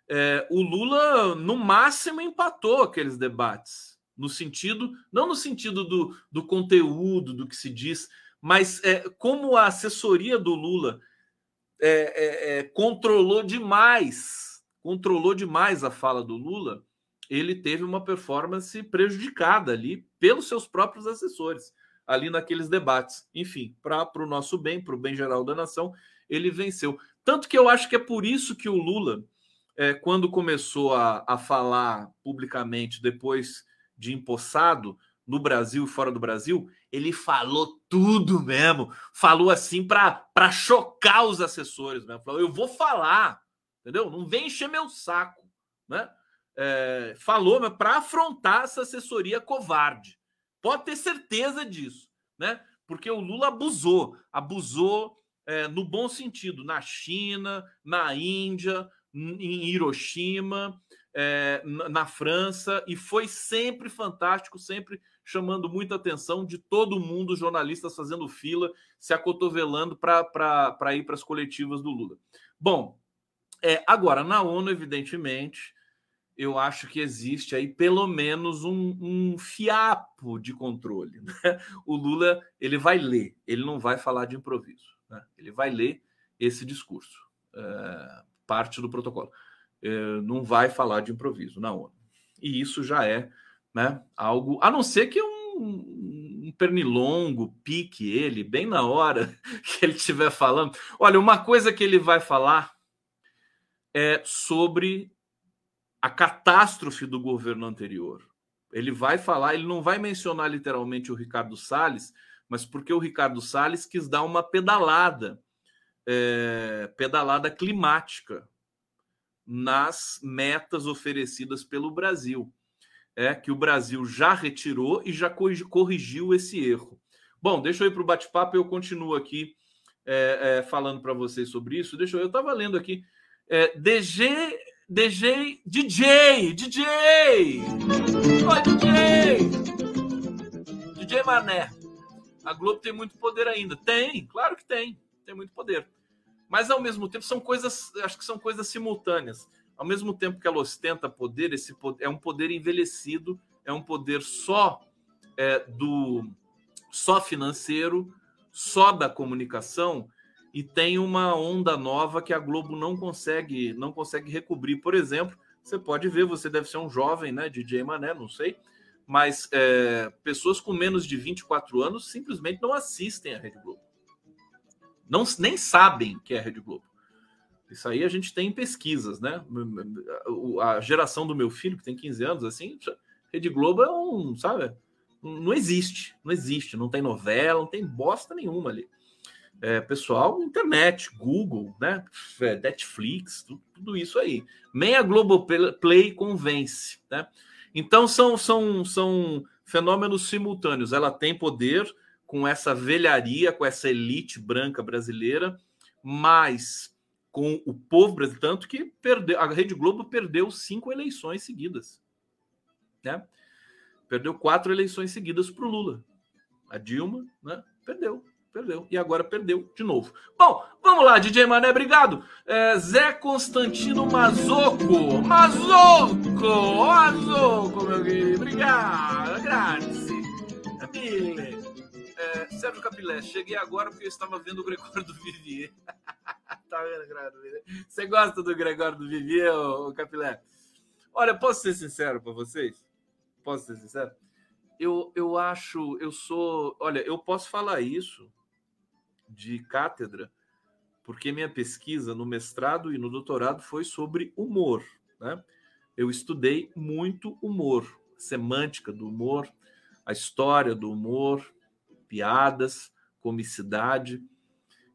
é, o Lula, no máximo, empatou aqueles debates. No sentido, não no sentido do, do conteúdo, do que se diz, mas é, como a assessoria do Lula é, é, é controlou demais, controlou demais a fala do Lula, ele teve uma performance prejudicada ali pelos seus próprios assessores, ali naqueles debates. Enfim, para o nosso bem, para o bem geral da nação, ele venceu. Tanto que eu acho que é por isso que o Lula, é, quando começou a, a falar publicamente, depois de empossado, no Brasil e fora do Brasil, ele falou tudo mesmo. Falou assim para chocar os assessores mesmo. Falou, eu vou falar, entendeu? Não vem encher meu saco, né? É, falou para afrontar essa assessoria covarde. Pode ter certeza disso, né? Porque o Lula abusou, abusou é, no bom sentido, na China, na Índia, em Hiroshima, é, na França, e foi sempre fantástico, sempre chamando muita atenção de todo mundo, jornalistas fazendo fila, se acotovelando para ir para as coletivas do Lula. Bom, é, agora, na ONU, evidentemente, eu acho que existe aí pelo menos um, um fiapo de controle. Né? O Lula ele vai ler, ele não vai falar de improviso. Né? Ele vai ler esse discurso, é, parte do protocolo. É, não vai falar de improviso na ONU. E isso já é né, algo, a não ser que um, um pernilongo pique ele bem na hora [LAUGHS] que ele estiver falando. Olha, uma coisa que ele vai falar é sobre a catástrofe do governo anterior. Ele vai falar, ele não vai mencionar literalmente o Ricardo Salles, mas porque o Ricardo Salles quis dar uma pedalada, é, pedalada climática nas metas oferecidas pelo Brasil. É que o Brasil já retirou e já corrigiu esse erro. Bom, deixa eu ir para o bate-papo, eu continuo aqui é, é, falando para vocês sobre isso. Deixa eu, eu estava lendo aqui. É, DG, DG, DJ, DJ! Oi, DJ! DJ Mané. A Globo tem muito poder ainda. Tem, claro que tem. Tem muito poder. Mas ao mesmo tempo são coisas, acho que são coisas simultâneas. Ao mesmo tempo que ela ostenta poder, esse poder, é um poder envelhecido, é um poder só é, do só financeiro, só da comunicação e tem uma onda nova que a Globo não consegue não consegue recobrir. Por exemplo, você pode ver, você deve ser um jovem, né, DJ Mané, não sei, mas é, pessoas com menos de 24 anos simplesmente não assistem a Rede Globo. Não, nem sabem que é a Rede Globo. Isso aí a gente tem em pesquisas, né? A geração do meu filho, que tem 15 anos, assim, Rede Globo é um, sabe? Não existe, não existe, não tem novela, não tem bosta nenhuma ali. É, pessoal, internet, Google, né? Netflix, tudo, tudo isso aí. Nem a Globoplay convence, né? Então são, são, são fenômenos simultâneos. Ela tem poder com essa velharia, com essa elite branca brasileira, mas com o povo brasileiro, tanto que perdeu, a Rede Globo perdeu cinco eleições seguidas. Né? Perdeu quatro eleições seguidas para o Lula. A Dilma né, perdeu perdeu. E agora perdeu de novo. Bom, vamos lá, DJ Mané, obrigado. É, Zé Constantino Mazoco. Mazoco! Mazoco, meu querido. Obrigado. Grazie. É, Sérgio Capilé, cheguei agora porque eu estava vendo o Gregório do Vivier. [LAUGHS] tá vendo, Gregório do Vivier? Você gosta do Gregório do Vivier, ô Capilé? Olha, posso ser sincero para vocês? Posso ser sincero? Eu, eu acho, eu sou. Olha, eu posso falar isso de cátedra, porque minha pesquisa no mestrado e no doutorado foi sobre humor. Né? Eu estudei muito humor, semântica do humor, a história do humor, piadas, comicidade.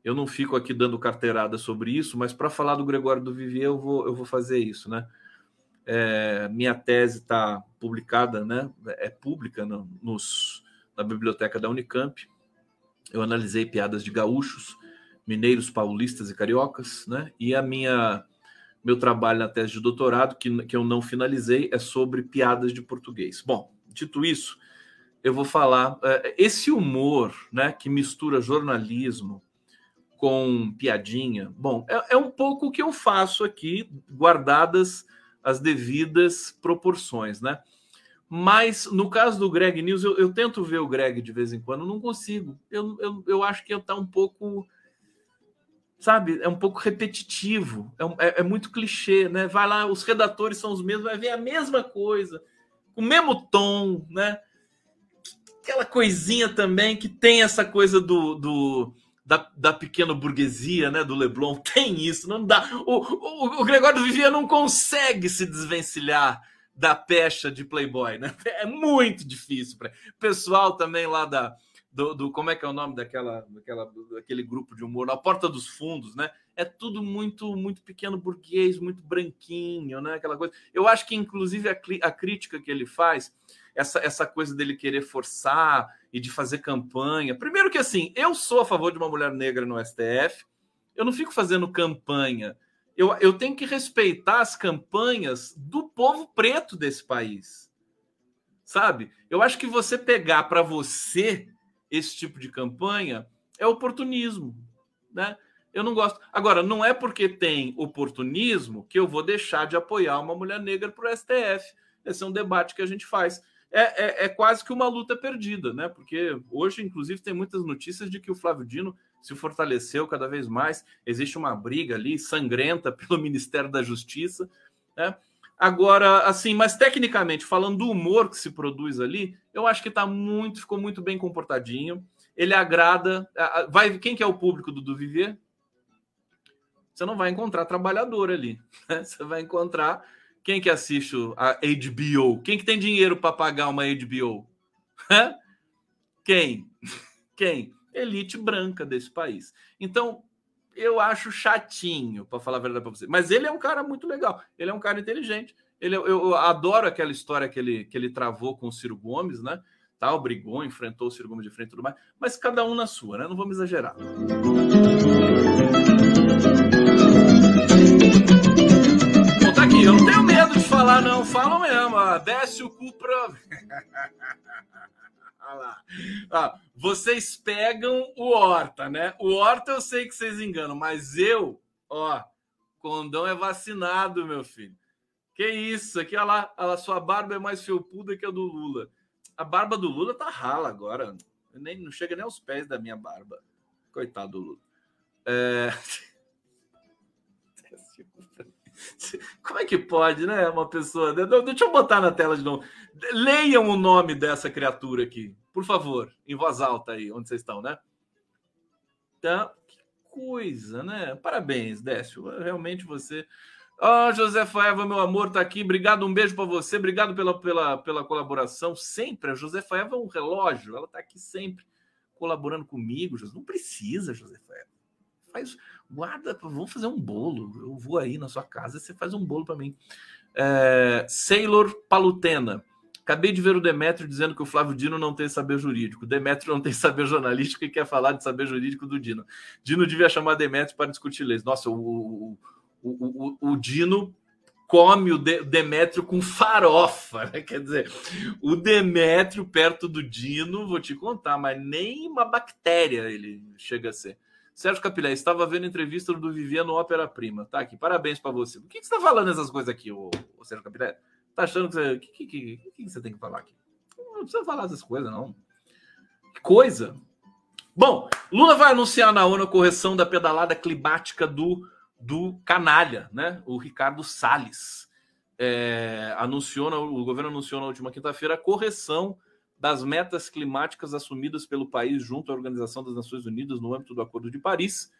Eu não fico aqui dando carteirada sobre isso, mas para falar do Gregório do Vivier, eu vou, eu vou fazer isso, né? É, minha tese está publicada, né? É pública no, nos, na biblioteca da Unicamp eu analisei piadas de gaúchos, mineiros, paulistas e cariocas, né? E a minha meu trabalho na tese de doutorado, que, que eu não finalizei, é sobre piadas de português. Bom, dito isso, eu vou falar é, esse humor, né, que mistura jornalismo com piadinha. Bom, é, é um pouco o que eu faço aqui, guardadas as devidas proporções, né? Mas no caso do Greg News, eu, eu, tento ver o Greg de vez em quando, não consigo. Eu, eu, eu acho que está um pouco. sabe, é um pouco repetitivo, é, é, é, muito clichê, né? Vai lá, os redatores são os mesmos, vai ver a mesma coisa, o mesmo tom, né? Aquela coisinha também que tem essa coisa do, do da, da pequena burguesia, né? Do Leblon, [LAUGHS] tem isso, não dá. O, o, o Gregório Vivier não consegue se desvencilhar da pecha de Playboy, né? [LAUGHS] É muito difícil. para Pessoal também lá da, do, do, como é que é o nome daquela, daquela daquele grupo de humor, na Porta dos Fundos, né? É tudo muito muito pequeno burguês, muito branquinho, né? Aquela coisa. Eu acho que inclusive a, a crítica que ele faz, essa, essa coisa dele querer forçar e de fazer campanha. Primeiro que assim, eu sou a favor de uma mulher negra no STF. Eu não fico fazendo campanha. Eu, eu tenho que respeitar as campanhas do povo preto desse país. Sabe? Eu acho que você pegar para você esse tipo de campanha é oportunismo, né? Eu não gosto. Agora, não é porque tem oportunismo que eu vou deixar de apoiar uma mulher negra para o STF. Esse é um debate que a gente faz. É, é, é, quase que uma luta perdida, né? Porque hoje, inclusive, tem muitas notícias de que o Flávio Dino se fortaleceu cada vez mais. Existe uma briga ali sangrenta [LAUGHS] pelo Ministério da Justiça, né? Agora, assim, mas tecnicamente, falando do humor que se produz ali, eu acho que tá muito, ficou muito bem comportadinho. Ele agrada. Vai, quem que é o público do, Viver? Você não vai encontrar trabalhador ali. Né? [LAUGHS] Você vai encontrar quem que assiste a HBO? Quem que tem dinheiro para pagar uma HBO? Quem? [LAUGHS] Quem? Elite branca desse país. Então, eu acho chatinho, para falar a verdade para você. Mas ele é um cara muito legal. Ele é um cara inteligente. Ele, eu, eu, adoro aquela história que ele, que ele travou com o Ciro Gomes, né? Tal, brigou, enfrentou o Ciro Gomes de frente e tudo mais. Mas cada um na sua, né? Não vamos exagerar. Bom, tá aqui. Eu não tenho medo de falar, não. Fala mesmo. Desce o cu pra. [LAUGHS] Lá. Ah, vocês pegam o Horta, né? O Horta eu sei que vocês enganam, mas eu, ó, condão é vacinado, meu filho. Que isso? Aqui, olha lá, lá, sua barba é mais felpuda que a do Lula. A barba do Lula tá rala agora. Nem, não chega nem aos pés da minha barba. Coitado do Lula. É... [LAUGHS] [LAUGHS] Como é que pode, né? Uma pessoa. Deixa eu botar na tela de novo. Leiam o nome dessa criatura aqui, por favor, em voz alta aí, onde vocês estão, né? Então, que coisa, né? Parabéns, Décio. Realmente você. Ó, oh, José Faeva, meu amor, tá aqui. Obrigado, um beijo para você. Obrigado pela, pela, pela colaboração. Sempre. A José Faeva é um relógio. Ela tá aqui sempre colaborando comigo. Não precisa, José Faeva. Faz, guarda, vamos fazer um bolo. Eu vou aí na sua casa e você faz um bolo para mim. É, Sailor Palutena. Acabei de ver o Demetrio dizendo que o Flávio Dino não tem saber jurídico. Demetrio não tem saber jornalístico e quer falar de saber jurídico do Dino. Dino devia chamar Demetrio para discutir leis. Nossa, o, o, o, o, Dino come o Demétrio com farofa, né? Quer dizer, o Demétrio perto do Dino, vou te contar, mas nem uma bactéria ele chega a ser. Sérgio Capilé, estava vendo entrevista do Vivian no Ópera Prima. Tá aqui, parabéns para você. Por que, que você está falando essas coisas aqui, ô, ô Sérgio Capilé? Tá achando que você. O que, que, que, que, você tem que falar aqui? Não precisa falar essas coisas, não. Que coisa! Bom, Lula vai anunciar na ONU a correção da pedalada climática do, do canalha, né? O Ricardo Salles. É, anunciou, o governo anunciou na última quinta-feira a correção das metas climáticas assumidas pelo país junto à Organização das Nações Unidas no âmbito do Acordo de Paris,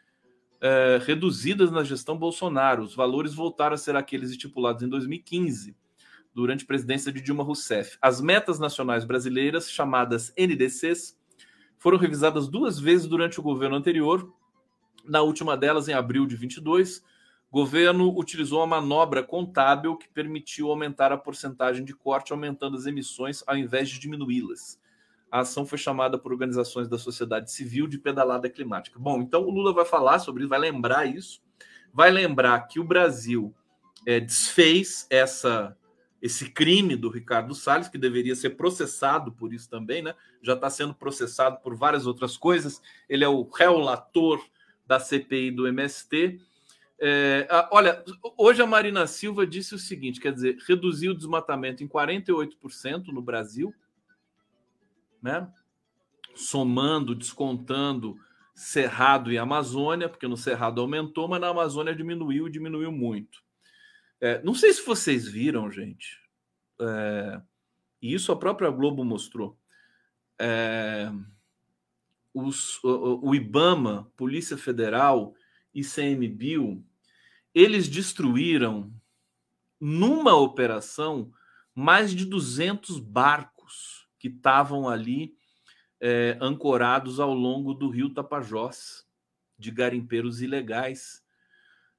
é, reduzidas na gestão Bolsonaro. Os valores voltaram a ser aqueles estipulados em 2015, durante a presidência de Dilma Rousseff. As metas nacionais brasileiras, chamadas NDCs, foram revisadas duas vezes durante o governo anterior, na última delas em abril de 22 o governo utilizou uma manobra contábil que permitiu aumentar a porcentagem de corte, aumentando as emissões ao invés de diminuí-las. A ação foi chamada por organizações da sociedade civil de pedalada climática. Bom, então o Lula vai falar sobre isso, vai lembrar isso, vai lembrar que o Brasil é, desfez essa esse crime do Ricardo Salles, que deveria ser processado por isso também, né? Já está sendo processado por várias outras coisas. Ele é o relator da CPI do MST é, olha, hoje a Marina Silva disse o seguinte: quer dizer, reduziu o desmatamento em 48% no Brasil, né? somando, descontando Cerrado e Amazônia, porque no Cerrado aumentou, mas na Amazônia diminuiu, diminuiu muito. É, não sei se vocês viram, gente, é, e isso a própria Globo mostrou. É, os, o, o, IBAMA, Polícia Federal e CMBio, eles destruíram numa operação mais de 200 barcos que estavam ali é, ancorados ao longo do rio Tapajós, de garimpeiros ilegais.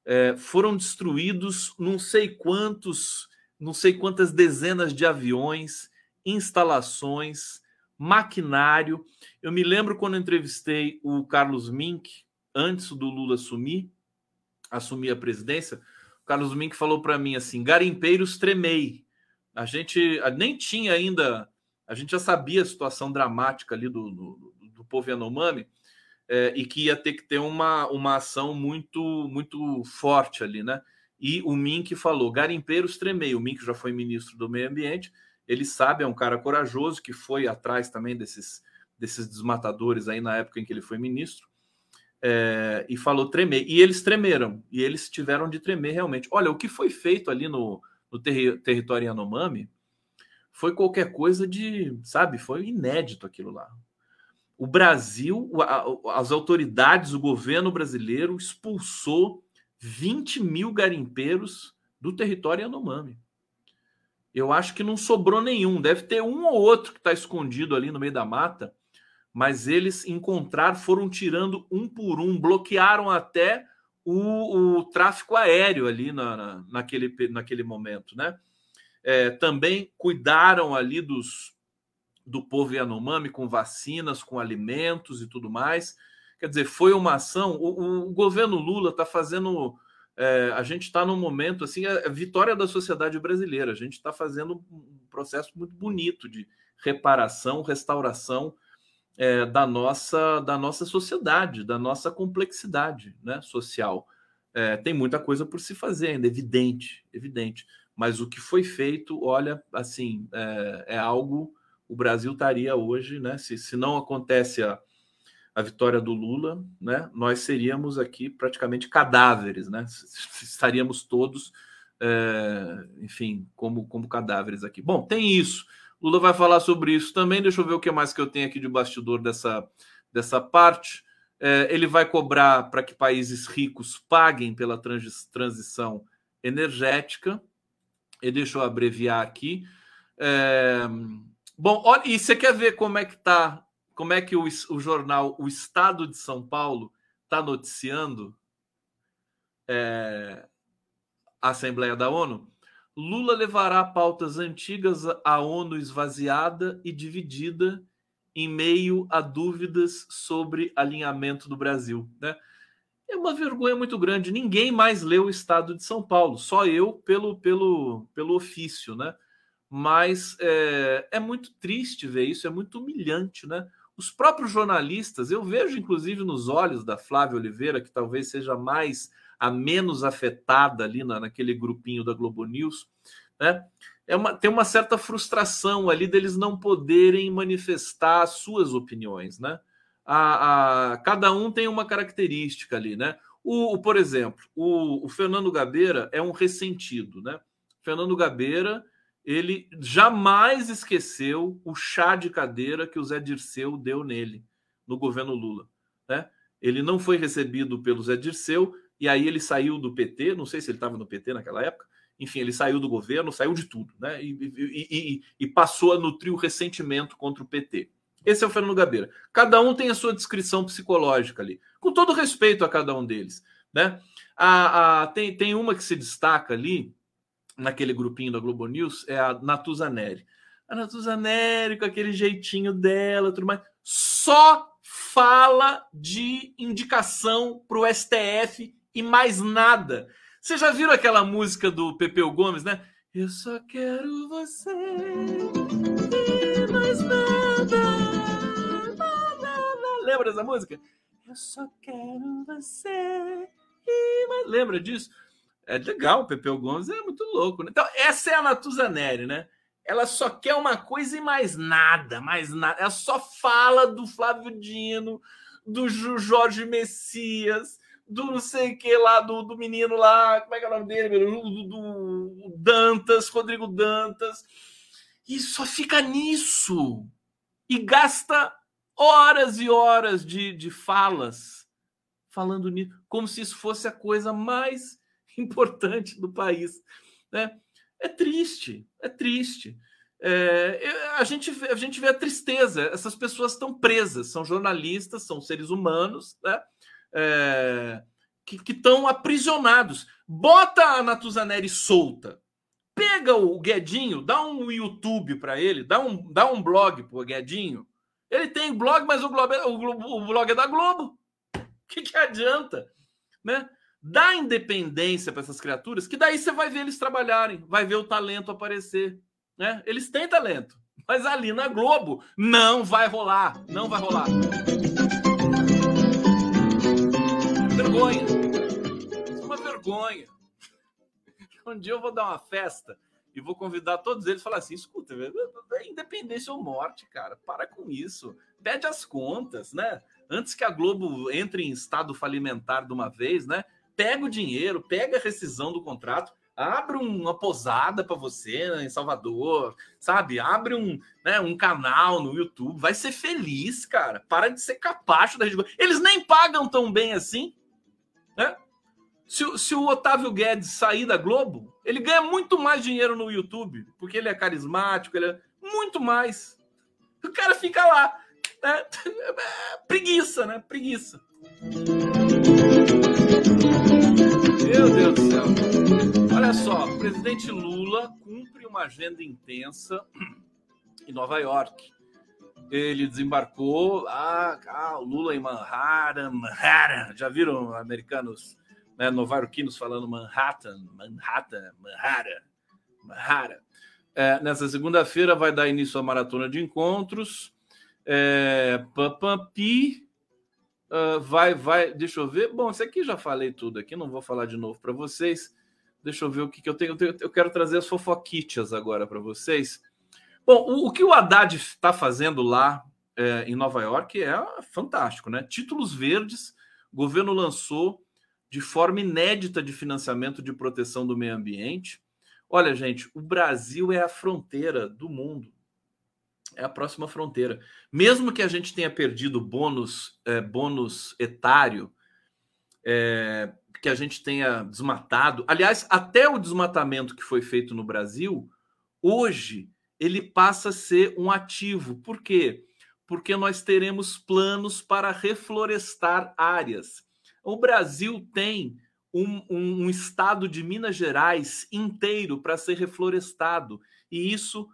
É, foram destruídos não sei quantos, não sei quantas dezenas de aviões, instalações, maquinário. Eu me lembro quando entrevistei o Carlos Mink, antes do Lula assumir, assumir a presidência, o Carlos Mink falou para mim assim: garimpeiros tremei. A gente nem tinha ainda a gente já sabia a situação dramática ali do, do, do povo Yanomami é, e que ia ter que ter uma, uma ação muito muito forte ali, né? E o Mink falou: garimpeiros tremei. O Mink já foi ministro do Meio Ambiente, ele sabe, é um cara corajoso que foi atrás também desses, desses desmatadores aí na época em que ele foi ministro. É, e falou tremer. E eles tremeram, e eles tiveram de tremer realmente. Olha, o que foi feito ali no, no terri território Yanomami foi qualquer coisa de, sabe, foi inédito aquilo lá. O Brasil, as autoridades, o governo brasileiro expulsou 20 mil garimpeiros do território Yanomami. Eu acho que não sobrou nenhum. Deve ter um ou outro que está escondido ali no meio da mata, mas eles encontraram, foram tirando um por um, bloquearam até o, o tráfico aéreo ali na, na, naquele, naquele momento, né? é, também cuidaram ali dos, do povo Yanomami com vacinas, com alimentos e tudo mais. Quer dizer, foi uma ação. O, o governo Lula está fazendo. É, a gente está num momento assim, a, a, vitória da sociedade brasileira. A gente está fazendo um processo muito bonito de reparação, restauração é, da nossa da nossa sociedade, da nossa complexidade né, social. É, tem muita coisa por se fazer ainda, evidente, evidente mas o que foi feito, olha, assim, é, é algo. O Brasil estaria hoje, né? Se, se não acontece a, a vitória do Lula, né? Nós seríamos aqui praticamente cadáveres, né? [LAUGHS] Estaríamos todos, é, enfim, como, como cadáveres aqui. Bom, tem isso. Lula vai falar sobre isso também. Deixa eu ver o que mais que eu tenho aqui de bastidor dessa, dessa parte. É, ele vai cobrar para que países ricos paguem pela transição energética e deixa eu abreviar aqui. É... Bom, olha, e você quer ver como é que tá, como é que o, o jornal O Estado de São Paulo está noticiando é... a Assembleia da ONU? Lula levará pautas antigas à ONU esvaziada e dividida em meio a dúvidas sobre alinhamento do Brasil. Né? é uma vergonha muito grande. Ninguém mais leu o Estado de São Paulo, só eu pelo, pelo, pelo ofício, né? Mas é, é muito triste ver isso, é muito humilhante, né? Os próprios jornalistas, eu vejo inclusive nos olhos da Flávia Oliveira, que talvez seja mais a menos afetada ali na, naquele grupinho da Globo News, né? É uma, tem uma certa frustração ali deles não poderem manifestar as suas opiniões, né? a, a, cada um tem uma característica ali, né? O, o por exemplo, o, o, Fernando Gabeira é um ressentido, né? Fernando Gabeira, ele jamais esqueceu o chá de cadeira que o Zé Dirceu deu nele no governo Lula, né? Ele não foi recebido pelo Zé Dirceu e aí ele saiu do PT, não sei se ele estava no PT naquela época, enfim, ele saiu do governo, saiu de tudo, né? E, e, e, e passou a nutrir o ressentimento contra o PT. Esse é o Fernando Gabeira. Cada um tem a sua descrição psicológica ali, com todo respeito a cada um deles. Né? A, a, tem, tem uma que se destaca ali, naquele grupinho da Globo News, é a Natuza Neri. A Natuza Neri, com aquele jeitinho dela, tudo mais, só fala de indicação para o STF e mais nada. Vocês já viram aquela música do Pepeu Gomes, né? Eu só quero você e mais nada. Lembra dessa música? Eu só quero você. Mas lembra disso? É legal, Pepeu Gomes é muito louco. Né? Então, essa é a Natuza Neri, né? Ela só quer uma coisa e mais nada, mais nada. Ela só fala do Flávio Dino, do Jorge Messias, do não sei o que lá, do, do menino lá, como é que é o nome dele? Do, do, Dantas, Rodrigo Dantas. E só fica nisso. E gasta horas e horas de, de falas falando nisso, como se isso fosse a coisa mais [LAUGHS] importante do país. Né? É triste, é triste. É, a, gente a gente vê a tristeza. Essas pessoas estão presas, são jornalistas, são seres humanos, né? É, que estão aprisionados. Bota a Natuzaneri solta. Pega o Guedinho, dá um YouTube para ele, dá um, dá um blog pro Guedinho. Ele tem blog, mas o, Globo, o, o blog é da Globo. O [LAUGHS] que, que adianta? Né? Dá independência para essas criaturas, que daí você vai ver eles trabalharem, vai ver o talento aparecer. Né? Eles têm talento, mas ali na Globo não vai rolar, não vai rolar. Vergonha. É uma vergonha. Um dia eu vou dar uma festa e vou convidar todos eles e falar assim: escuta, é independência ou morte, cara, para com isso, pede as contas, né? Antes que a Globo entre em estado falimentar de uma vez, né? Pega o dinheiro, pega a rescisão do contrato, abre uma posada para você né, em Salvador, sabe? Abre um, né, um canal no YouTube, vai ser feliz, cara. Para de ser capacho da Rede Eles nem pagam tão bem assim, né? Se, se o Otávio Guedes sair da Globo, ele ganha muito mais dinheiro no YouTube, porque ele é carismático, ele é muito mais. O cara fica lá, né? [LAUGHS] Preguiça, né? Preguiça. Meu Deus do céu. Olha só, o presidente Lula cumpre uma agenda intensa em Nova York. Ele desembarcou, ah, ah o Lula em Manhattan, Manhattan. Já viram americanos, né, novarquinos falando Manhattan, Manhattan, Manhattan, Manhattan. É, nessa segunda-feira vai dar início à maratona de encontros. É, Uh, vai, vai, deixa eu ver. Bom, isso aqui já falei tudo aqui, não vou falar de novo para vocês. Deixa eu ver o que, que eu tenho. Eu quero trazer as fofoquitas agora para vocês. Bom, o, o, que o Haddad está fazendo lá é, em Nova York é fantástico, né? Títulos verdes, o governo lançou de forma inédita de financiamento de proteção do meio ambiente. Olha, gente, o Brasil é a fronteira do mundo é a próxima fronteira. Mesmo que a gente tenha perdido bônus, é, bônus etário, é, que a gente tenha desmatado. Aliás, até o desmatamento que foi feito no Brasil, hoje ele passa a ser um ativo. Por quê? Porque nós teremos planos para reflorestar áreas. O Brasil tem um, um, um estado de Minas Gerais inteiro para ser reflorestado. E isso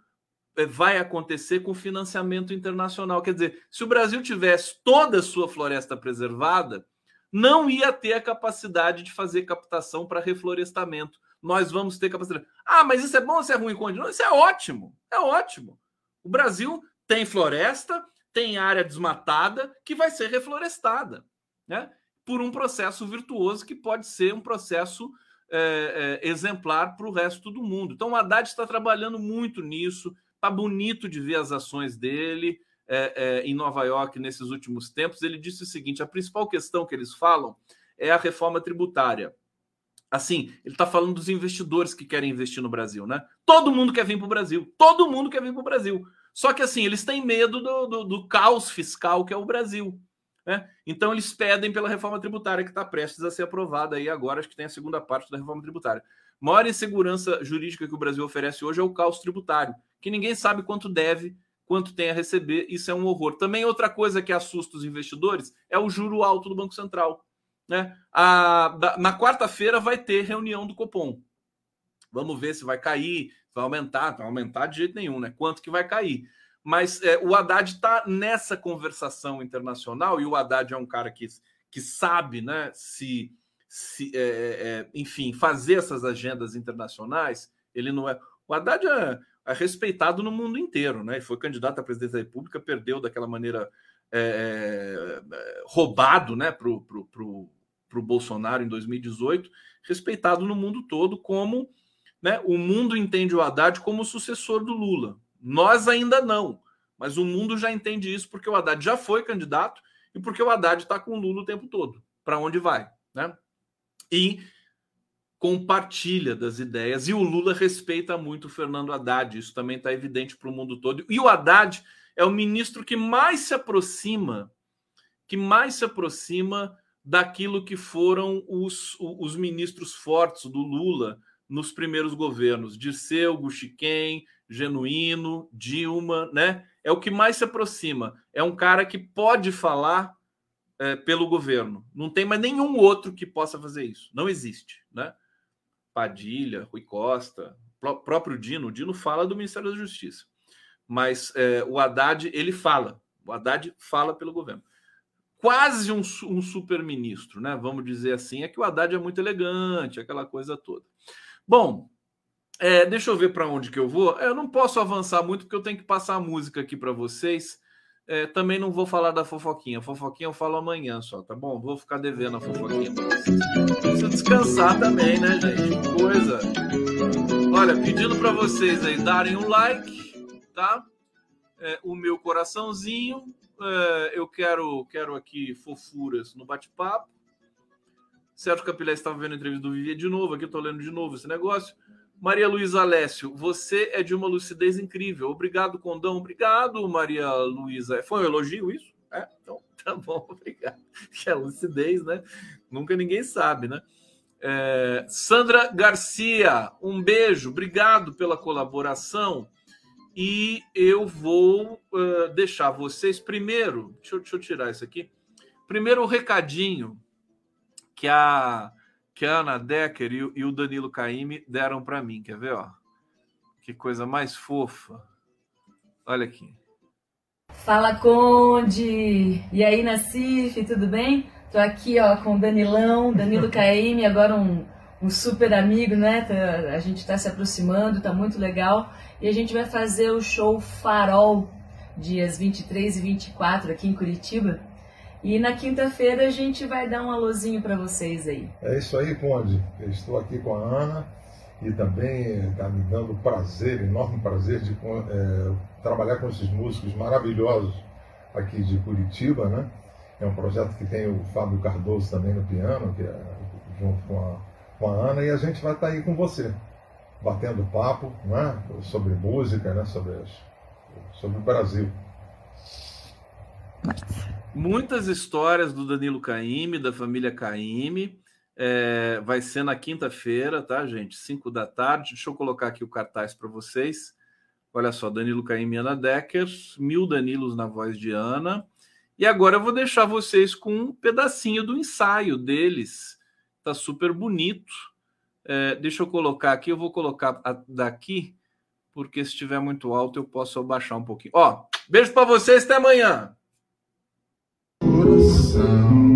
é, vai acontecer com financiamento internacional. Quer dizer, se o Brasil tivesse toda a sua floresta preservada, não ia ter a capacidade de fazer captação para reflorestamento. Nós vamos ter capacidade. Ah, mas isso é bom ou isso é ruim? Não, isso é ótimo. É ótimo. O Brasil tem floresta, tem área desmatada que vai ser reflorestada, né? Por um processo virtuoso que pode ser um processo é, é, exemplar para o resto do mundo. Então, o Haddad está trabalhando muito nisso Tá bonito de ver as ações dele é, é, em Nova York nesses últimos tempos. Ele disse o seguinte: a principal questão que eles falam é a reforma tributária. Assim, ele está falando dos investidores que querem investir no Brasil, né? Todo mundo quer vir para o Brasil, todo mundo quer vir para o Brasil. Só que assim, eles têm medo do, do, do caos fiscal que é o Brasil. Né? Então eles pedem pela reforma tributária que está prestes a ser aprovada aí agora, acho que tem a segunda parte da reforma tributária. maior insegurança jurídica que o Brasil oferece hoje é o caos tributário que ninguém sabe quanto deve, quanto tem a receber. Isso é um horror. Também outra coisa que assusta os investidores é o juro alto do Banco Central. Né? A, na quarta-feira vai ter reunião do Copom. Vamos ver se vai cair, vai aumentar, vai aumentar de jeito nenhum, né? Quanto que vai cair. Mas é, o Haddad está nessa conversação internacional, e o Haddad é um cara que, que sabe, né, se, se é, é, é enfim, fazer essas agendas internacionais. Ele não é. O Haddad é, é respeitado no mundo inteiro, né? Foi candidato à presidência da República, perdeu daquela maneira é, é roubado, né, para o pro, pro, pro Bolsonaro em 2018, respeitado no mundo todo como, né, o mundo entende o Haddad como o sucessor do Lula. Nós ainda não, mas o mundo já entende isso porque o Haddad já foi candidato e porque o Haddad está com o Lula o tempo todo, para onde vai, né? E compartilha das ideias, e o Lula respeita muito o Fernando Haddad, isso também está evidente para o mundo todo. E o Haddad é o ministro que mais se aproxima, que mais se aproxima daquilo que foram os, os ministros fortes do Lula nos primeiros governos, Dirceu, Guxiquem, Genuíno, Dilma, né? É o que mais se aproxima. É um cara que pode falar é, pelo governo. Não tem mais nenhum outro que possa fazer isso. Não existe, né? Padilha, Rui Costa, próprio Dino. O Dino fala do Ministério da Justiça. Mas é, o Haddad, ele fala. O Haddad fala pelo governo. Quase um, um super-ministro, né? Vamos dizer assim. É que o Haddad é muito elegante, aquela coisa toda. Bom, é, deixa eu ver para onde que eu vou. Eu não posso avançar muito porque eu tenho que passar a música aqui para vocês. É, também não vou falar da fofoquinha. Fofoquinha eu falo amanhã só, tá bom? Vou ficar devendo a fofoquinha. Preciso descansar também, né, gente? Coisa. Olha, pedindo para vocês aí darem um like, tá? É, o meu coraçãozinho. É, eu quero, quero aqui fofuras no bate-papo. Sérgio Capilé estava vendo a entrevista do Vivier de novo. Aqui eu tô lendo de novo esse negócio. Maria Luísa Alessio, você é de uma lucidez incrível. Obrigado, Condão. Obrigado, Maria Luísa. Foi um elogio isso? É, então [LAUGHS] tá bom, obrigado. Que é lucidez, né? Nunca ninguém sabe, né? É, Sandra Garcia, um beijo, obrigado pela colaboração. E eu vou uh, deixar vocês primeiro. Deixa eu, deixa eu tirar isso aqui. Primeiro, o recadinho que a que a Ana Decker e, e o Danilo Caime deram para mim. Quer ver? Ó? Que coisa mais fofa. Olha aqui. Fala, Conde! E aí, Nassif, tudo bem? Tô aqui ó, com o Danilão, Danilo [LAUGHS] Caime, agora um, um super amigo, né? Tá, a gente está se aproximando, tá muito legal. E a gente vai fazer o show Farol, dias 23 e 24 aqui em Curitiba. E na quinta-feira a gente vai dar um alôzinho para vocês aí. É isso aí, Conde. Eu estou aqui com a Ana e também está me dando prazer, enorme prazer de é, trabalhar com esses músicos maravilhosos aqui de Curitiba, né? É um projeto que tem o Fábio Cardoso também no piano, que é junto com a, com a Ana, e a gente vai estar tá aí com você, batendo papo né? sobre música, né? sobre, as, sobre o Brasil. Muitas histórias do Danilo Caime, da família Caime. É, vai ser na quinta-feira, tá, gente? Cinco da tarde. Deixa eu colocar aqui o cartaz para vocês. Olha só, Danilo Caime e Ana Decker, mil Danilos na voz de Ana. E agora eu vou deixar vocês com um pedacinho do ensaio deles. Tá super bonito. É, deixa eu colocar aqui, eu vou colocar daqui, porque se estiver muito alto eu posso abaixar um pouquinho. Ó, beijo para vocês, até amanhã coração.